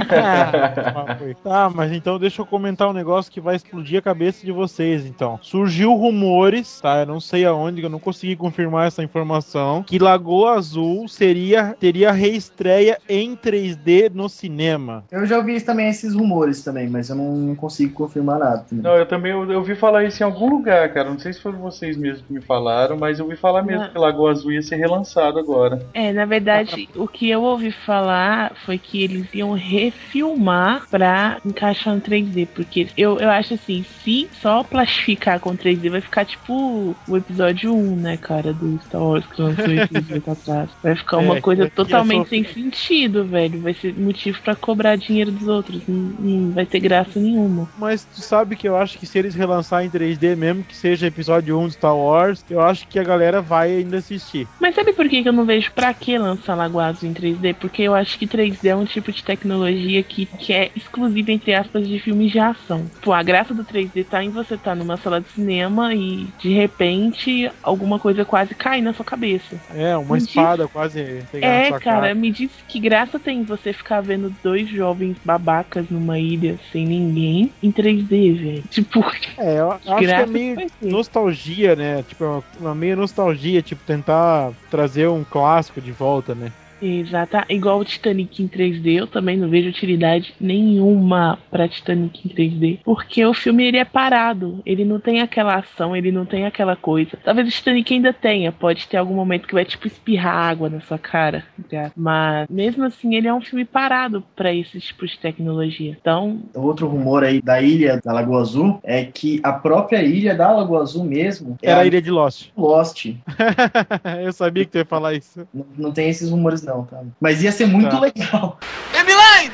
Ah. Tá, mas então deixa eu comentar um negócio que vai explodir a cabeça de vocês, então. Surgiu rumores, tá? Eu não sei aonde, eu não consegui confirmar essa informação, que Lagoa Azul seria teria reestreia em 3D no cinema. Eu já ouvi também esses rumores também, mas eu não, não consigo confirmar nada. Também. Não, eu também também eu, eu ouvi falar isso em algum lugar, cara. Não sei se foram vocês mesmos que me falaram, mas eu ouvi falar mesmo Não. que Lagoa Azul ia ser relançado agora. É, na verdade, o que eu ouvi falar foi que eles iam refilmar pra encaixar no 3D. Porque eu, eu acho assim, se só plastificar com 3D vai ficar tipo o episódio 1, né, cara, do Star Wars que lançou tempo atrás. Vai ficar uma É, coisa totalmente sem sentido, velho. Vai ser motivo pra cobrar dinheiro dos outros. Não, não vai ter graça nenhuma. Mas tu sabe que eu acho que se eles relançarem em 3D, mesmo que seja episódio 1 de Star Wars, eu acho que a galera vai ainda assistir. Mas sabe por que que eu não vejo pra que lançar Lagoa Azul em 3D? Porque eu acho que 3D é um tipo de tecnologia que, que é exclusiva, entre aspas, de filmes de ação. Pô, a graça do 3D tá em você estar numa sala de cinema e, de repente, alguma coisa quase cai na sua cabeça. É, uma Me espada quase pegar na É, cara, cara. me diz que graça tem você ficar vendo dois jovens babacas numa ilha sem ninguém em 3D, velho. Tipo, É, eu acho que é meio nostalgia, né? Tipo, uma- uma meio nostalgia, tipo, tentar trazer um clássico de volta, né? Exato, igual o Titanic em 3D, eu também não vejo utilidade nenhuma pra Titanic em 3D, porque o filme ele é parado, ele não tem aquela ação, ele não tem aquela coisa. Talvez o Titanic ainda tenha, pode ter algum momento que vai tipo espirrar água na sua cara, tá? mas mesmo assim ele é um filme parado pra esse tipo de tecnologia. Então, Outro rumor aí da ilha da Lagoa Azul é que a própria ilha da Lagoa Azul mesmo é Era a ilha de Lost. Lost. eu sabia que tu ia falar isso. Não, não tem esses rumores não, tá? Mas ia ser muito Tá. legal. Emiline!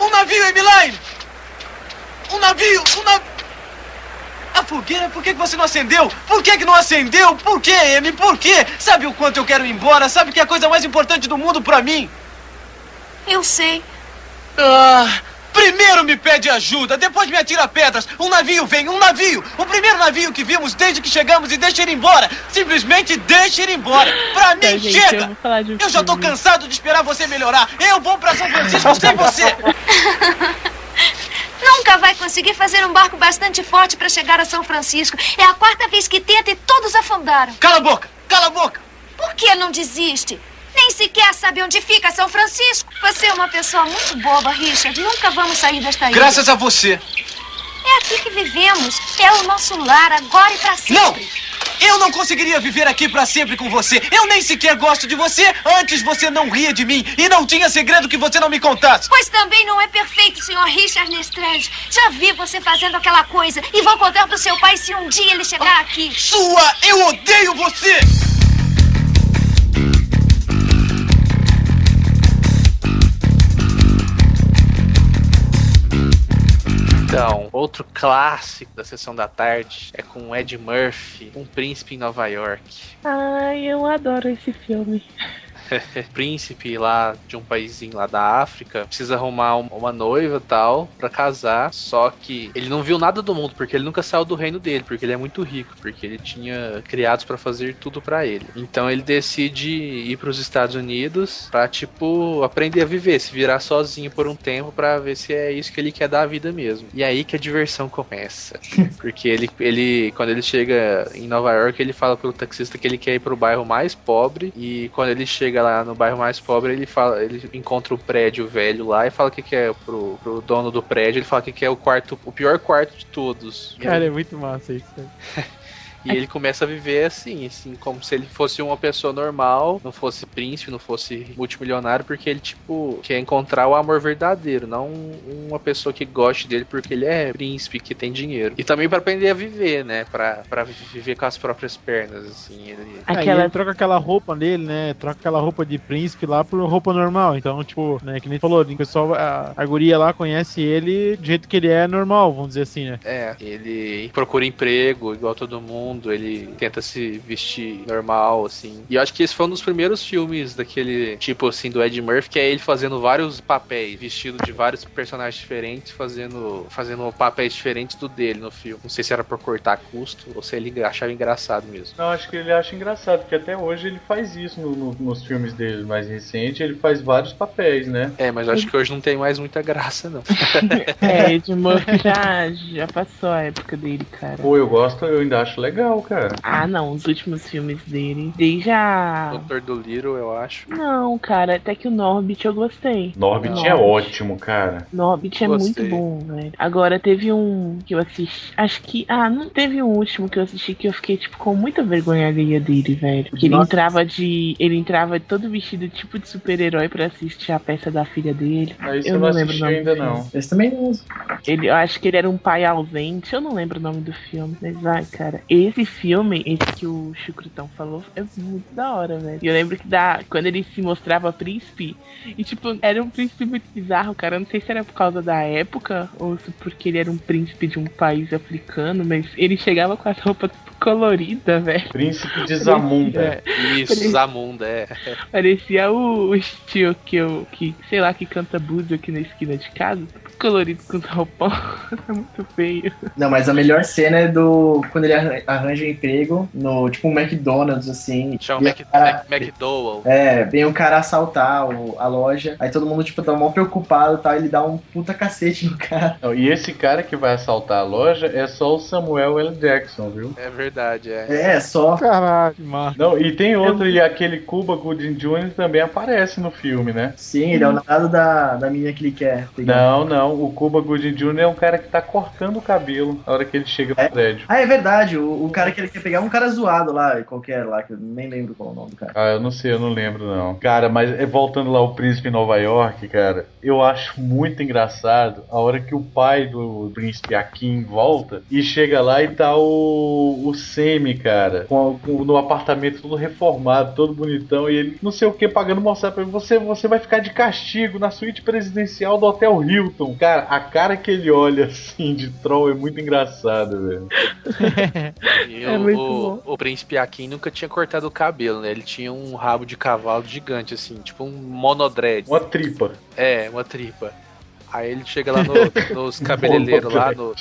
Um navio, Emiline! Um navio, um navio! A fogueira, por que, que você não acendeu? Por que, que não acendeu? Por que, Amy? Por quê? Sabe o quanto eu quero ir embora? Sabe que é a coisa mais importante do mundo pra mim? Eu sei. Ah, primeiro me pede ajuda, depois me atira pedras. Um navio vem, um navio. O primeiro navio que vimos desde que chegamos e deixa ele embora. Simplesmente deixa ele embora. Pra mim, Tá, gente, chega. eu um Eu já tô cansado de esperar você melhorar. Eu vou pra São Francisco sem você. Nunca vai conseguir fazer um barco bastante forte para chegar a São Francisco. É a quarta vez que tenta e todos afundaram. Cala a boca, cala a boca. Por que não desiste? Nem sequer sabe onde fica São Francisco. Você é uma pessoa muito boba, Richard. Nunca vamos sair desta ilha. Graças a você. É aqui que vivemos. É o nosso lar, agora e para sempre. Não! Eu não conseguiria viver aqui pra sempre com você. Eu nem sequer gosto de você. Antes você não ria de mim e não tinha segredo que você não me contasse. Pois também não é perfeito, Sr. Richard Lestrange. Já vi você fazendo aquela coisa e vou contar pro seu pai se um dia ele chegar aqui. Sua, eu odeio você! Então, outro clássico da sessão da tarde é com Ed Murphy, Um Príncipe em Nova York. ai, eu adoro esse filme. príncipe lá de um paísinho lá da África precisa arrumar um- uma noiva e tal pra casar, só que ele não viu nada do mundo porque ele nunca saiu do reino dele, porque ele é muito rico, porque ele tinha criados pra fazer tudo pra ele. Então ele decide ir pros Estados Unidos pra tipo aprender a viver, se virar sozinho por um tempo pra ver se é isso que ele quer dar a vida mesmo. E aí que a diversão começa, porque ele ele quando ele chega em Nova York, ele fala pro taxista que ele quer ir pro bairro mais pobre e quando ele chega lá no bairro mais pobre, ele fala, ele encontra o prédio velho lá e fala que que é pro, pro dono do prédio, ele fala que que é o quarto, o pior quarto de todos. Cara, é muito massa isso. e ele começa a viver assim, assim, como se ele fosse uma pessoa normal, não fosse príncipe, não fosse multimilionário, porque ele, tipo, quer encontrar o amor verdadeiro, não uma pessoa que goste dele porque ele é príncipe, que tem dinheiro. E também pra aprender a viver, né? Pra, pra viver com as próprias pernas, assim. Ele... Aí ele troca aquela roupa dele, né? Troca aquela roupa de príncipe lá por roupa normal. Então, tipo, né? Que nem falou, o pessoal, a, a guria lá conhece ele do jeito que ele é normal, vamos dizer assim, né? É, ele procura emprego igual todo mundo, ele tenta se vestir normal, assim. E eu acho que esse foi um dos primeiros filmes daquele tipo assim do Ed Murphy, que é ele fazendo vários papéis, vestido de vários personagens diferentes, fazendo, fazendo papéis diferentes do dele no filme. Não sei se era por cortar custo ou se ele achava engraçado mesmo. Não, acho que ele acha engraçado, porque até hoje ele faz isso no- no- nos filmes dele mais recentes, ele faz vários papéis, né? É, mas eu acho que hoje não tem mais muita graça, não. É, Ed Murphy já, já passou a época dele, cara. Pô, eu gosto, eu ainda acho legal. Legal, cara. Ah, não, os últimos filmes dele. Desde a. Doutor do Little, eu acho. Não, cara, até que o Norbit eu gostei. Norbit é ótimo, cara. Norbit é Gostei. muito bom, velho. Agora teve um que eu assisti. Acho que. Ah, não teve um último que eu assisti que eu fiquei, tipo, com muita vergonha alheia dele, velho. Que ele entrava de. Ele entrava todo vestido tipo de super-herói pra assistir a peça da filha dele. Ah, isso eu não não lembro o nome ainda do filme. não. Esse também não. Ele, eu acho que ele era um pai ausente, eu não lembro o nome do filme. Mas vai, cara. Esse filme, esse que o Chucrutão falou, é muito da hora. E eu lembro que da, quando ele se mostrava príncipe, e tipo, era um príncipe muito bizarro, cara. Eu não sei se era por causa da época, ou se porque ele era um príncipe de um país africano, mas ele chegava com as roupas coloridas, velho. Príncipe de Zamunda. Isso, Parecia- Zamunda, é. Parecia o, o estilo que eu, que, sei lá, que canta blues aqui na esquina de casa. Colorido com os roupão. é muito feio. Não, mas a melhor cena é do. Quando ele arran- arranja um emprego no tipo um McDonald's, assim. Chama Mac, o cara- Mac, McDowell. É, vem um cara assaltar o- a loja, aí todo mundo, tipo, tá mó preocupado e tal, ele dá um puta cacete no cara. Não, E esse cara que vai assaltar a loja é só o Samuel L. Jackson, viu? É verdade, é. É, só. Caralho, mano. Não, e tem outro, e aquele Cuba Gooding Jr. também aparece no filme, né? Sim, ele é o namorado da, da menina que ele quer. Não, não, o Cuba Gooding Jr. é um cara que tá cortando o cabelo na hora que ele chega no prédio. Ah, é verdade, o, o cara que ele quer pegar é um cara zoado lá, qualquer lá, que eu nem lembro qual é o nome do cara. Ah, eu não sei, eu não lembro não. Cara, mas é, voltando lá ao Príncipe em Nova York, cara, eu acho muito engraçado a hora que o pai do Príncipe Akin volta e chega lá e tá o, o Semi, cara, com, com- no apartamento todo reformado, todo bonitão, e ele não sei o que pagando mostrar pra ele, você, você vai ficar de castigo na suíte presidencial do Hotel Hilton. Cara, a cara que ele olha assim de troll é muito engraçado, velho. E É o, muito o, o príncipe Akin nunca tinha cortado o cabelo, né? Ele tinha um rabo de cavalo gigante, assim, tipo um monodread. Uma tripa. É, uma tripa. Aí ele chega lá no- nos cabeleireiros lá, no,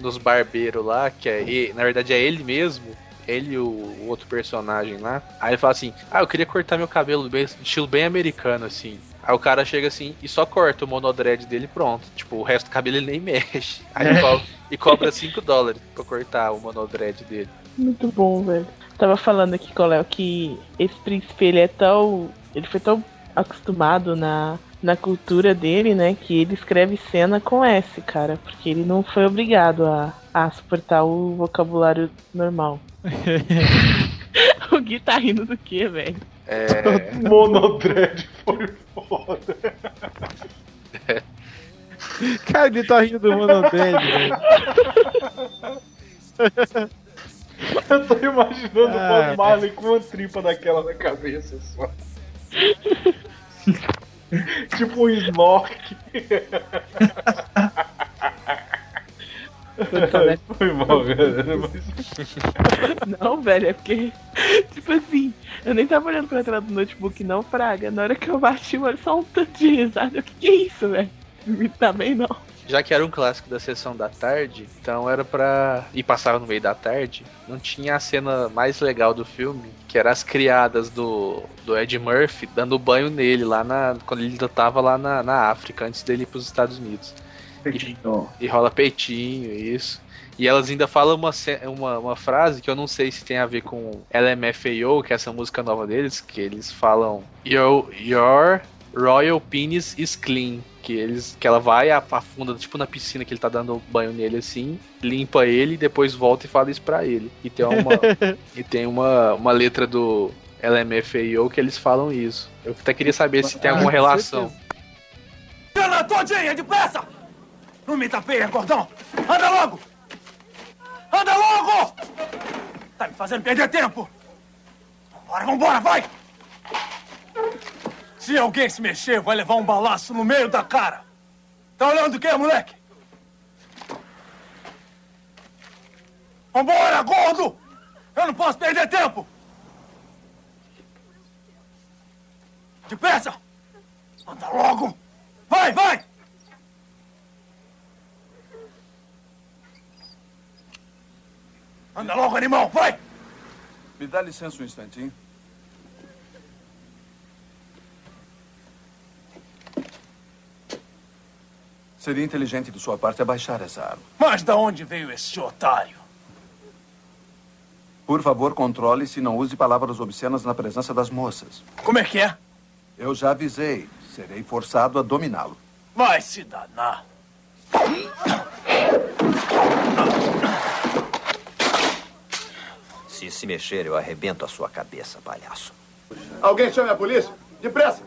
nos barbeiros lá, que é, na verdade é ele mesmo, ele e o, o outro personagem lá. Aí ele fala assim: Ah, eu queria cortar meu cabelo bem, estilo bem americano, assim. Aí o cara chega assim e só corta o monodread dele pronto. Tipo, o resto do cabelo ele nem mexe. Aí ele co- e cobra 5 dólares pra cortar o monodread dele. Muito bom, velho. Tava falando aqui com o Léo que esse príncipe, ele é tão. Ele foi tão acostumado na, na cultura dele, né? Que ele escreve cena com S, cara. Porque ele não foi obrigado a, a suportar o vocabulário normal. o Gui tá rindo do que, velho? É. Monodread foi foda. Cara, ele tá rindo do Monodread, velho. Eu tô imaginando o Ah, Bob Marley com uma tripa daquela na cabeça só. tipo um snork. Foi mal, galera. Mas... Não, velho, é porque. Tipo assim, eu nem tava olhando pra tela do notebook, não, Praga. Na hora que eu bati, mano, só um tanto de risada. O que, que é isso, velho? Também não. Já que era um clássico da sessão da tarde, então era pra. E passava no meio da tarde, não tinha a cena mais legal do filme, que era as criadas do, do Ed Murphy dando banho nele lá na. Quando ele ainda tava lá na, na África, antes dele ir pros Estados Unidos. Peitinho. E rola peitinho, isso. E elas ainda falam uma, uma, uma frase que eu não sei se tem a ver com LMFAO, que é essa música nova deles, que eles falam Your, your Royal Penis is clean. Que, eles, que ela vai, afunda, tipo na piscina que ele tá dando banho nele assim, limpa ele e depois volta e fala isso pra ele. E tem uma, e tem uma, uma letra do LMFAO que eles falam isso. Eu até queria saber se tem alguma relação. Cana todinha, depressa! Não me tapeia, gordão! Anda logo! Anda logo! Tá me fazendo perder tempo! Vambora, vambora, vai! Se alguém se mexer, vai levar um balaço no meio da cara! Tá olhando o quê, moleque? Vambora, gordo! Eu não posso perder tempo! Depressa! Anda logo! Vai, vai! Anda logo, animal, vai! Me dá licença um instantinho. Seria inteligente de sua parte abaixar essa arma. Mas da onde veio esse otário? Por favor, controle-se e não use palavras obscenas na presença das moças. Como é que é? Eu já avisei. Serei forçado a dominá-lo. Vai se danar. Se se mexer, eu arrebento a sua cabeça, palhaço. Alguém chame a polícia? Depressa!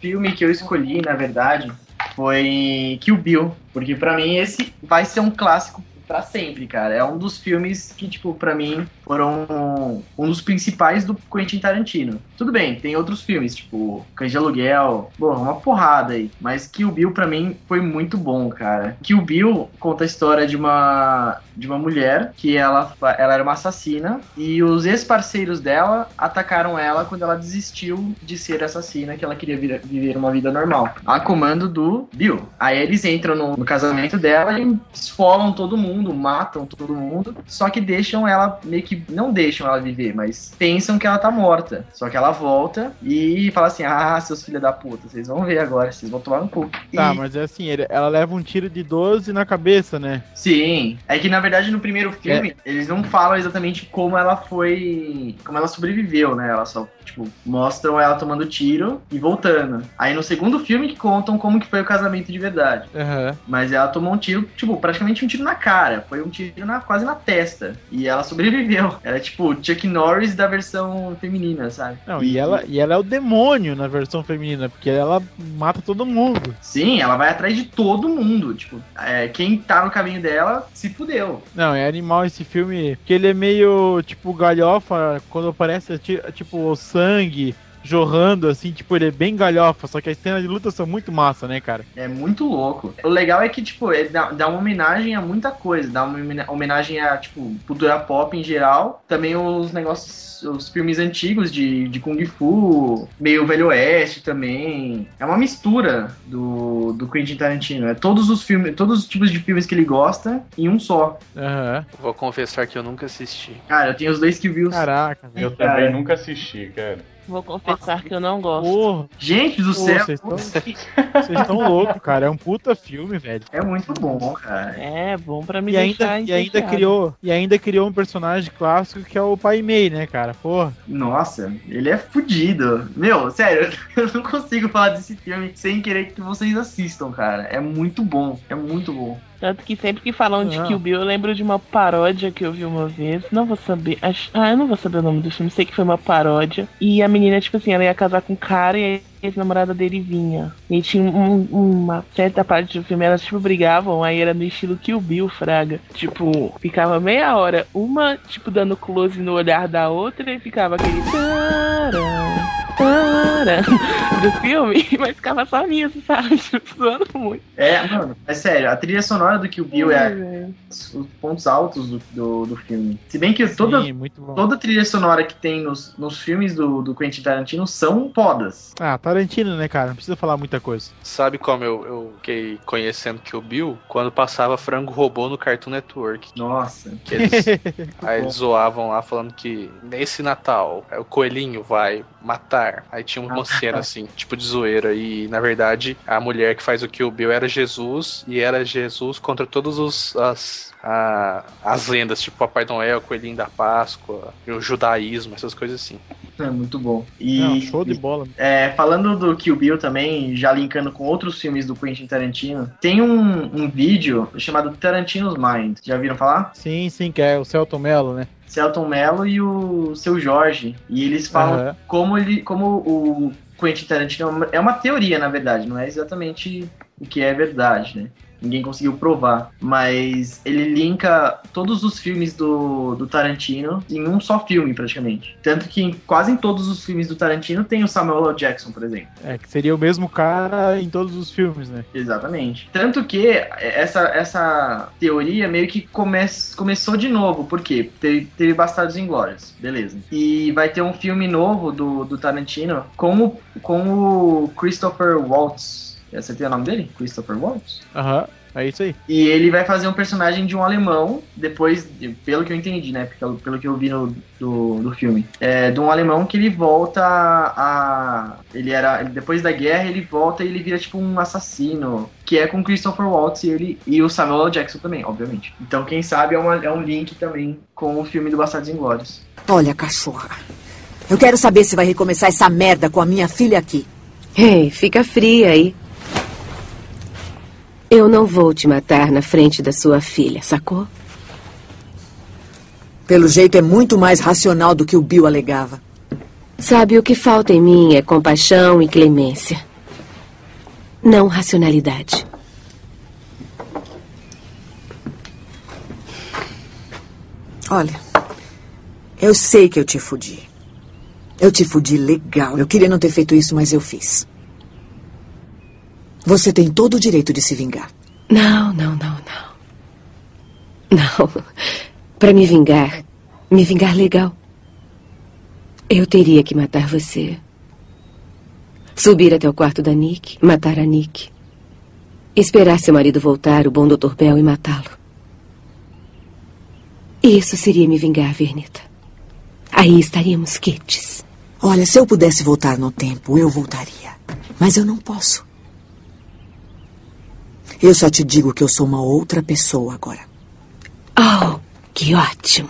Filme que eu escolhi, na verdade, foi Kill Bill, porque pra mim esse vai ser um clássico pra sempre, cara. É um dos filmes que, tipo, pra mim foram um dos principais do Quentin Tarantino. Tudo bem, tem outros filmes, tipo Cães de Aluguel, bom, uma porrada aí. Mas Kill Bill pra mim foi muito bom, cara. Kill Bill conta a história de uma de uma mulher que ela, ela era uma assassina e os ex-parceiros dela atacaram ela quando ela desistiu de ser assassina, que ela queria vir- viver uma vida normal. A comando do Bill. Aí eles entram no, no casamento dela e esfolam todo mundo, matam todo mundo, só que deixam ela meio que não deixam ela viver, mas pensam que ela tá morta. Só que ela volta e fala assim: "Ah, seus filhos da puta, vocês vão ver agora, vocês vão tomar no cu". Tá, E- mas é assim, ela leva um tiro de 12 na cabeça, né? Sim. É que na verdade no primeiro filme eles não falam exatamente como ela foi. como ela sobreviveu, né? Ela só, tipo, mostram ela tomando tiro e voltando. Aí no segundo filme que contam como que foi o casamento de verdade. Aham. Mas ela tomou um tiro, tipo, praticamente um tiro na cara. Foi um tiro na, quase na testa. E ela sobreviveu. Ela é tipo Chuck Norris da versão feminina, sabe? Não, e ela, e ela é o demônio na versão feminina, porque ela mata todo mundo. Sim, ela vai atrás de todo mundo. Tipo, é, quem tá no caminho dela se fudeu. Não, é animal esse filme, porque ele é meio, tipo, galhofa, quando aparece, ti- tipo, o sangue jorrando, assim, tipo, ele é bem galhofa, só que as cenas de luta são muito massa, né, cara? É muito louco. O legal é que, tipo, ele dá, dá uma homenagem a muita coisa. Dá uma homena- homenagem a, tipo, cultura pop em geral. Também os negócios, os filmes antigos de, de Kung Fu, meio Velho Oeste também. É uma mistura do, do Quentin Tarantino. É todos os filmes, todos os tipos de filmes que ele gosta em um só. Aham. Vou confessar que eu nunca assisti. Cara, eu tenho os dois que viu. Caraca, Eu Cara. também nunca assisti, cara. Vou confessar que eu não gosto. Porra, Gente do Pô, céu! vocês tão- vocês estão loucos, cara. É um puta filme, velho. É muito bom, cara. É bom pra me E ainda, deixar e ainda criou e ainda criou um personagem clássico que é o Pai Mei, né, cara? Porra. Nossa, ele é fudido. Meu, sério, eu não consigo falar desse filme sem querer que vocês assistam, cara. É muito bom, é muito bom. Tanto que sempre que falam de Não. Kill Bill, eu lembro de uma paródia que eu vi uma vez. Não vou saber. acho- Ah, eu não vou saber o nome do filme. Sei que foi uma paródia. E a menina, tipo assim, ela ia casar com um cara e a ex-namorada dele vinha. E tinha um- uma certa parte do filme, elas, tipo, brigavam. Aí era no estilo Kill Bill, fraga. Tipo, ficava meia hora. Uma, tipo, dando close no olhar da outra e ficava aquele. Taran, do filme, mas ficava só nisso, sabe? Tipo, zoando muito. É, mano, é sério, a trilha sonora do Kill Bill é velho. os pontos altos do, do, do filme. Se bem que toda, Sim, toda trilha sonora que tem nos, nos filmes do, do Quentin Tarantino são fodas. Ah, Tarantino, né, cara? Não precisa falar muita coisa. Sabe como eu, eu fiquei conhecendo que o Bill? Quando passava frango robô no Cartoon Network. Nossa. Que eles, aí eles zoavam lá falando que nesse Natal o coelhinho vai matar. Aí tinha uma cena assim, tipo de zoeira. E na verdade a mulher que faz o Kill Bill era Jesus e era Jesus contra todas os, as, a- as lendas, tipo Papai Noel, Coelhinho da Páscoa, e o judaísmo, essas coisas assim. É muito bom. E Não, show de bola. é, falando do Kill Bill também, já linkando com outros filmes do Quentin Tarantino, tem um, um vídeo chamado Tarantino's Mind. Já viram falar? Sim, sim, que é o Celton Mello, né? Celton Mello e o seu Jorge. E eles falam Aham. como ele. como o Quentin Tarantino é é uma teoria, na verdade, não é exatamente o que é verdade, né? Ninguém conseguiu provar. Mas ele linka todos os filmes do, do Tarantino em um só filme, praticamente. Tanto que em, quase em todos os filmes do Tarantino tem o Samuel L. Jackson, por exemplo. É, que seria o mesmo cara em todos os filmes, né? Exatamente. Tanto que essa, essa teoria meio que come, começou de novo, por quê? Teve, teve Bastardos Inglórios, beleza. E vai ter um filme novo do, do Tarantino com o, com o Christopher Waltz. Eu acertei o nome dele? Christopher Waltz? Aham, é isso aí. E ele vai fazer um personagem de um alemão, depois, de- pelo que eu entendi, né? Pelo, pelo que eu vi no, do, do filme. É, de um alemão que ele volta a. Ele era. Depois da guerra, ele volta e ele vira tipo um assassino. Que é com Christopher Waltz e, ele, e o Samuel L. Jackson também, obviamente. Então, quem sabe é, uma- é um link também com o filme do Bastardos Inglórios. Olha, cachorra. Eu quero saber se vai recomeçar essa merda com a minha filha aqui. Ei, fica fria aí. Eu não vou te matar na frente da sua filha, sacou? Pelo jeito é muito mais racional do que o Bill alegava. Sabe, o que falta em mim é compaixão e clemência. Não racionalidade. Olha, eu sei que eu te fudi. Eu te fudi legal. Eu queria não ter feito isso, mas eu fiz. Você tem todo o direito de se vingar. Não, não, não, não. Não. Para me vingar, me vingar legal. Eu teria que matar você. Subir até o quarto da Nick, matar a Nick. Esperar seu marido voltar, o bom Dr. Bell, e matá-lo. Isso seria me vingar, Vernita. Aí estaríamos quites. Olha, se eu pudesse voltar no tempo, eu voltaria. Mas eu não posso. Eu só te digo que eu sou uma outra pessoa agora. Oh, que ótimo.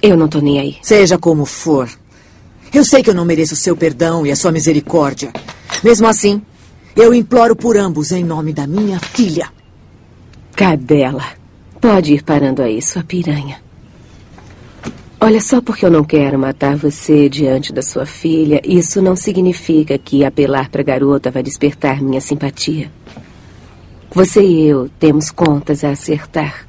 Eu não tô nem aí. Seja como for. Eu sei que eu não mereço seu perdão e a sua misericórdia. Mesmo assim, eu imploro por ambos em nome da minha filha. Cadela. Pode ir parando aí, sua piranha. Olha, só porque eu não quero matar você diante da sua filha, isso não significa que apelar pra garota vai despertar minha simpatia. Você e eu temos contas a acertar.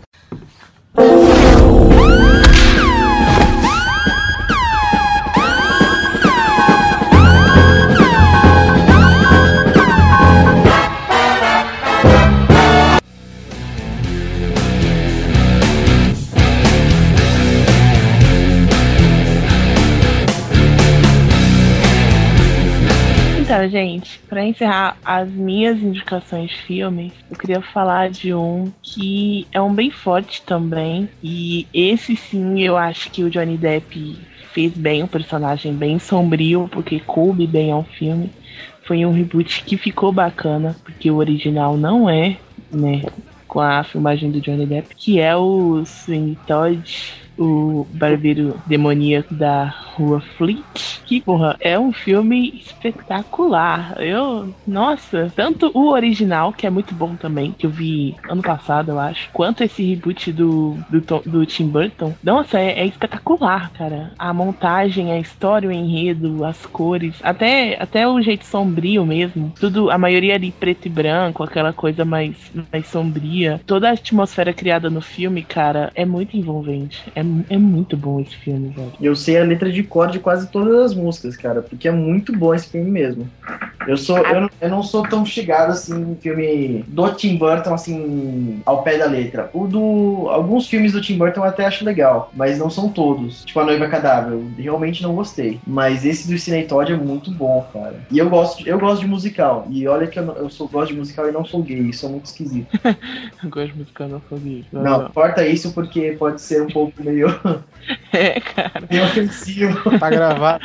Gente, pra encerrar as minhas indicações de filmes, eu queria falar de um que é um bem forte também. E esse sim, eu acho que o Johnny Depp fez bem, um personagem bem sombrio, porque coube bem ao filme. Foi um reboot que ficou bacana, porque o original não é, né? Com a filmagem do Johnny Depp, que é o Sweeney Todd, o barbeiro demoníaco da Rua Fleet, que, porra, é um filme espetacular. Eu, nossa, tanto o original, que é muito bom também, que eu vi ano passado, eu acho, quanto esse reboot do, do, do Tim Burton. Nossa, é, é espetacular, cara. A montagem, a história, o enredo, as cores, até, até o jeito sombrio mesmo. Tudo, a maioria ali preto e branco, aquela coisa mais, mais sombria. Toda a atmosfera criada no filme, cara, é muito envolvente. É, mu- é muito bom esse filme, velho. Eu sei a letra de cor de quase todas as músicas, cara, porque é muito bom esse filme mesmo. Eu sou, eu, não- eu não sou tão chegado assim em filme do Tim Burton assim ao pé da letra. O do alguns filmes do Tim Burton eu até acho legal, mas não são todos. Tipo a Noiva Cadáver, eu realmente não gostei. Mas esse do Cine Todd é muito bom, cara. E eu gosto, de- eu gosto de musical. E olha que eu, não- eu sou, gosto de musical e não sou gay, isso é muito esquisito. Eu gosto de música não gay. Não, corta isso porque pode ser um pouco meio É, cara. meio ofensivo. Tá gravado.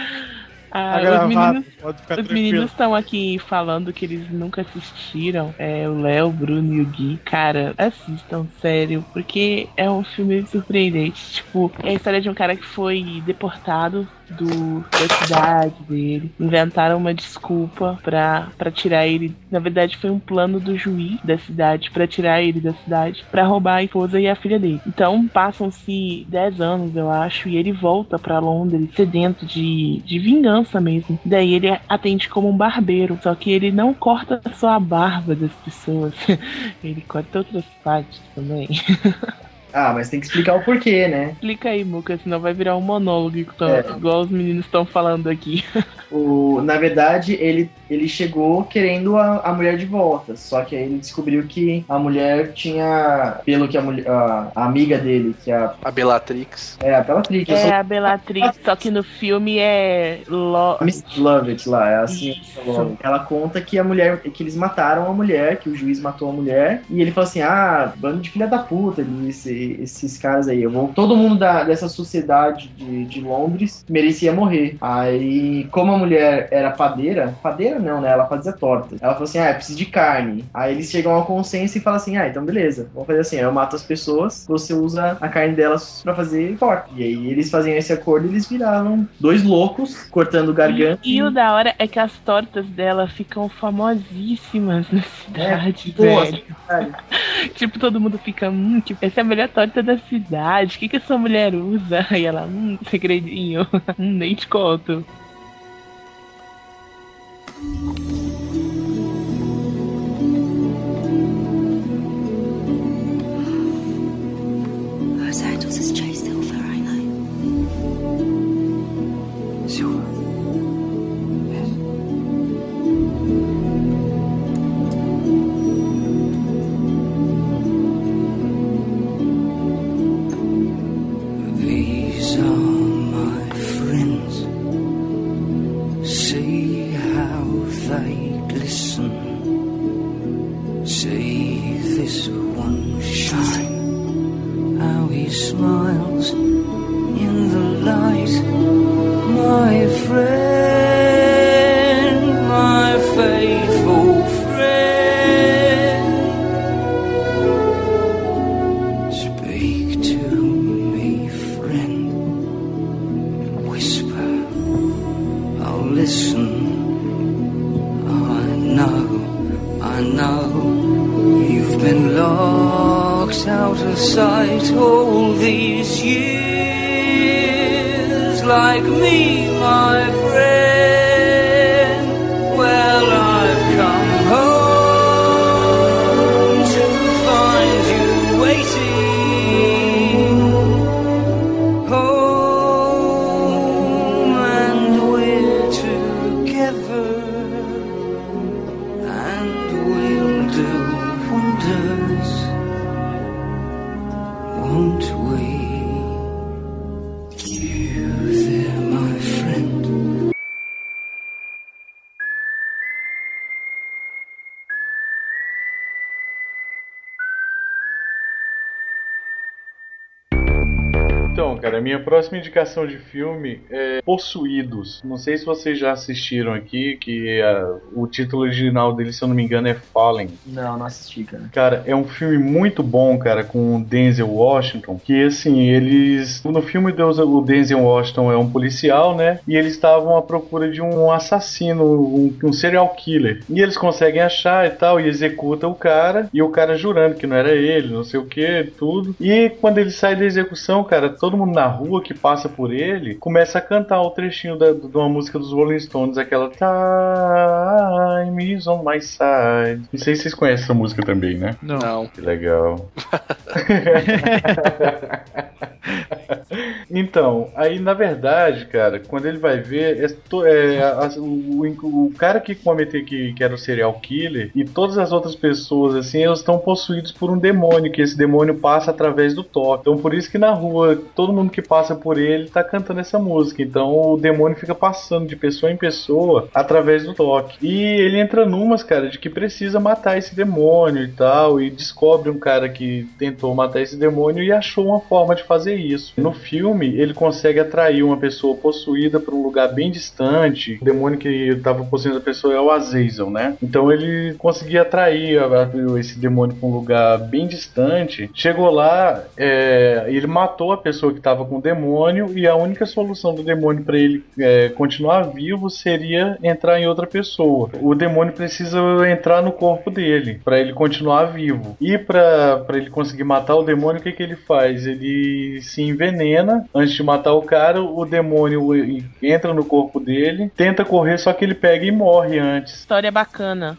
Ah, Tá os meninos, pode ficar os meninos estão aqui falando que eles nunca assistiram. É, o Léo, o Bruno e o Gui. Cara, assistam, sério, porque é um filme surpreendente. Tipo, é a história de um cara que foi deportado do, da cidade dele. Inventaram uma desculpa pra, pra tirar ele. Na verdade, foi um plano do juiz da cidade pra tirar ele da cidade, pra roubar a esposa e a filha dele. Então, passam-se 10 anos, eu acho, e ele volta pra Londres sedento de, de vingança mesmo. Daí ele atende como um barbeiro, só que ele não corta só a barba das pessoas, ele corta outras partes também. Ah, mas tem que explicar o porquê, né? Explica aí, Muca, senão vai virar um monólogo igual, É. igual os meninos estão falando aqui. O, na verdade, ele ele chegou querendo a, a mulher de volta. Só que aí ele descobriu que a mulher tinha, pelo que a, mulher, a, a amiga dele, que é a, A Bellatrix. é a Bellatrix, É sou- a Bellatrix, só que no filme é. Lo... Miss Lovett lá, é assim. Ela conta que a mulher, que eles mataram a mulher, que o juiz matou a mulher, e ele falou assim: ah, bando de filha da puta, esse- esses caras aí. Eu vou, todo mundo da, dessa sociedade de, de Londres merecia morrer. Aí, como a mulher era padeira, padeira não, né? Ela fazia torta. Ela falou assim: ah, eu preciso de carne. Aí eles chegam ao consenso e falam assim: ah, então beleza, vamos fazer assim: eu mato as pessoas, você usa a carne delas pra fazer torta. E aí eles faziam esse acordo e eles viraram dois loucos cortando garganta. E o da hora é que as tortas dela ficam famosíssimas na cidade, boa, velho. tipo, todo mundo fica, hum, tipo, essa é a melhor torta da cidade. O que, que essa mulher usa? E ela, hum, segredinho. hum, nem te conto. Estás Silver Island. Indicação de filme é Possuídos. Não sei se vocês já assistiram aqui, que ah, o título original dele, se eu não me engano, é Fallen. Não, não assisti, cara. Cara, é um filme muito bom, cara, com o Denzel Washington. Que assim, eles. No filme Deus- o Denzel Washington é um policial, né? E eles estavam à procura de um assassino, um, um serial killer. E eles conseguem achar e tal, e executa o cara. E o cara jurando que não era ele, não sei o que, tudo. E quando ele sai da execução, cara, todo mundo na rua que passa por ele começa a cantar o trechinho da, de uma música dos Rolling Stones, aquela Time is on my side. Não sei se vocês conhecem essa música também, né? Não. Que legal. Então, aí na verdade, cara, quando ele vai ver, é to- é, a- o, o cara que cometeu que, que era o serial killer e todas as outras pessoas, assim, eles estão possuídos por um demônio, que esse demônio passa através do toque. Então, por isso que na rua, todo mundo que passa por ele tá cantando essa música. Então, o demônio fica passando de pessoa em pessoa através do toque. E ele entra numas, cara, de que precisa matar esse demônio e tal, e descobre um cara que tentou matar esse demônio e achou uma forma de fazer isso. No filme, ele consegue atrair uma pessoa possuída para um lugar bem distante. O demônio que estava possuindo a pessoa é o Azazel, né? Então ele conseguia atrair esse demônio para um lugar bem distante. Chegou lá, é, ele matou a pessoa que estava com o demônio e a única solução do demônio para ele é, continuar vivo seria entrar em outra pessoa. O demônio precisa entrar no corpo dele para ele continuar vivo. E para ele conseguir matar o demônio, o que, que ele faz? Ele se envenena antes de matar o cara. O demônio entra no corpo dele, tenta correr, só que ele pega e morre antes. História bacana.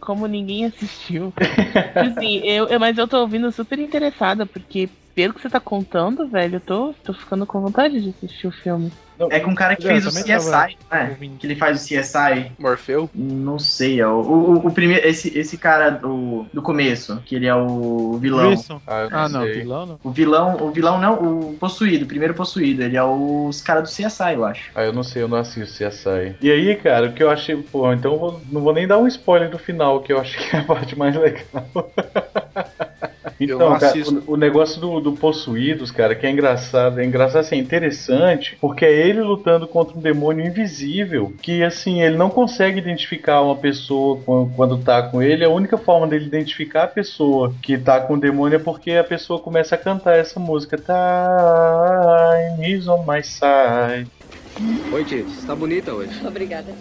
Como ninguém assistiu. Assim, eu, eu- mas eu tô ouvindo super interessada, porque pelo que você tá contando, velho, eu tô, tô ficando com vontade de assistir o filme. É com o cara que fez o CSI, tava né? Que ele faz o CSI. Morfeu? Não sei, é o, o, o primeiro, esse, esse cara do, do começo, que ele é o vilão. Wilson. Ah, não Ah, não, vilão não. O vilão, o vilão não, o possuído, o primeiro possuído, ele é os caras do CSI, eu acho. Ah, eu não sei, eu não assisto CSI. E aí, cara, o que eu achei. Pô, então eu vou- não vou nem dar um spoiler do final, que eu acho que é a parte mais legal. Eu Então, não cara, o, o negócio do, do Possuídos, cara, que é engraçado, é engraçado assim, é interessante, porque é ele lutando contra um demônio invisível, que assim, ele não consegue identificar uma pessoa quando, quando tá com ele, a única forma dele identificar a pessoa que tá com o demônio é porque a pessoa começa a cantar essa música, Time is on my side. Oi, Tito. Você tá bonita hoje. Obrigada.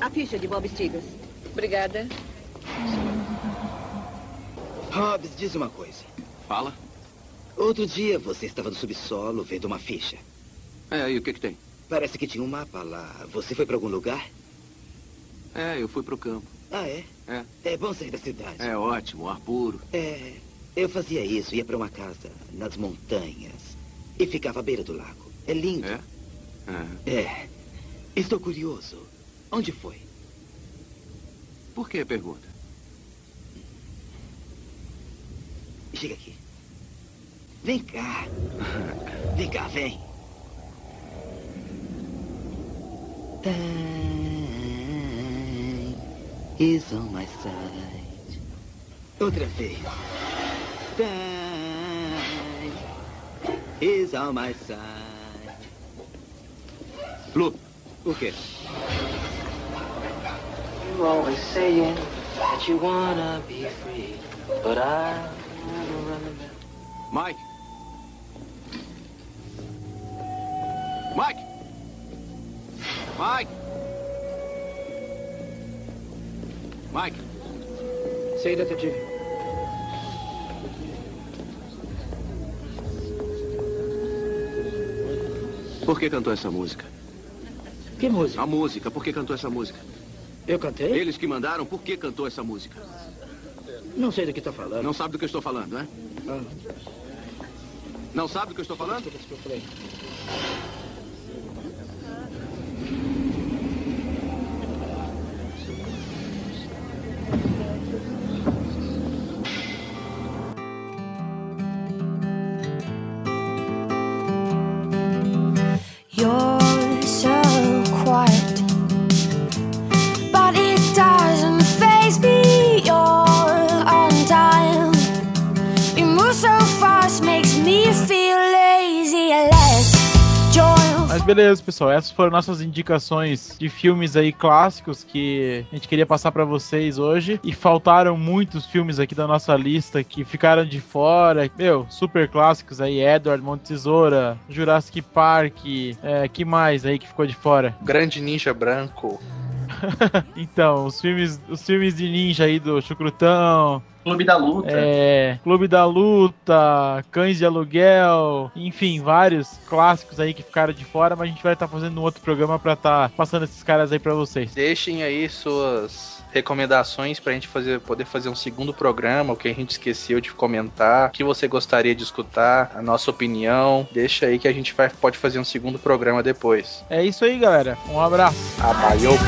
A ficha de Bob Stigas. Obrigada. Hobbs, diz uma coisa. Fala. Outro dia você estava no subsolo vendo uma ficha. É, e o que que tem? Parece que tinha um mapa lá. Você foi para algum lugar? É, eu fui pro campo. Ah, é? É. É bom sair da cidade. É ótimo, ar puro. É. Eu fazia isso, ia para uma casa nas montanhas e ficava à beira do lago. É lindo. É? É. É. Estou curioso. Onde foi? Por que a pergunta? Chega aqui. Vem cá. Vem cá, vem. Time is on my side. Outra vez. Time is on my side. Blue. O quê? You always saying that you wanna be free, but I. Mike. Mike. Mike. Mike. Sei, detetive. Por que cantou essa música? Que música? A música. Por que cantou essa música? Eu cantei? Eles que mandaram, por que cantou essa música? Não sei do que tá falando. Não sabe do que eu estou falando, né? Não sabe do que eu estou falando? Beleza, pessoal. Essas foram nossas indicações de filmes aí clássicos que a gente queria passar pra vocês hoje. E faltaram muitos filmes aqui da nossa lista que ficaram de fora. Meu, super clássicos aí: Edward, Monte Tesoura, Jurassic Park. É, que mais aí que ficou de fora? Grande Ninja Branco. Então, os filmes, os filmes de ninja aí do Chucrutão. Clube da Luta. É, Clube da Luta, Cães de Aluguel, enfim, vários clássicos aí que ficaram de fora, mas a gente vai estar fazendo um outro programa pra estar passando esses caras aí pra vocês. Deixem aí suas recomendações pra gente fazer, poder fazer um segundo programa, o que a gente esqueceu de comentar, o que você gostaria de escutar, a nossa opinião. Deixa aí que a gente vai, pode fazer um segundo programa depois. É isso aí, galera. Um abraço. Abaiou.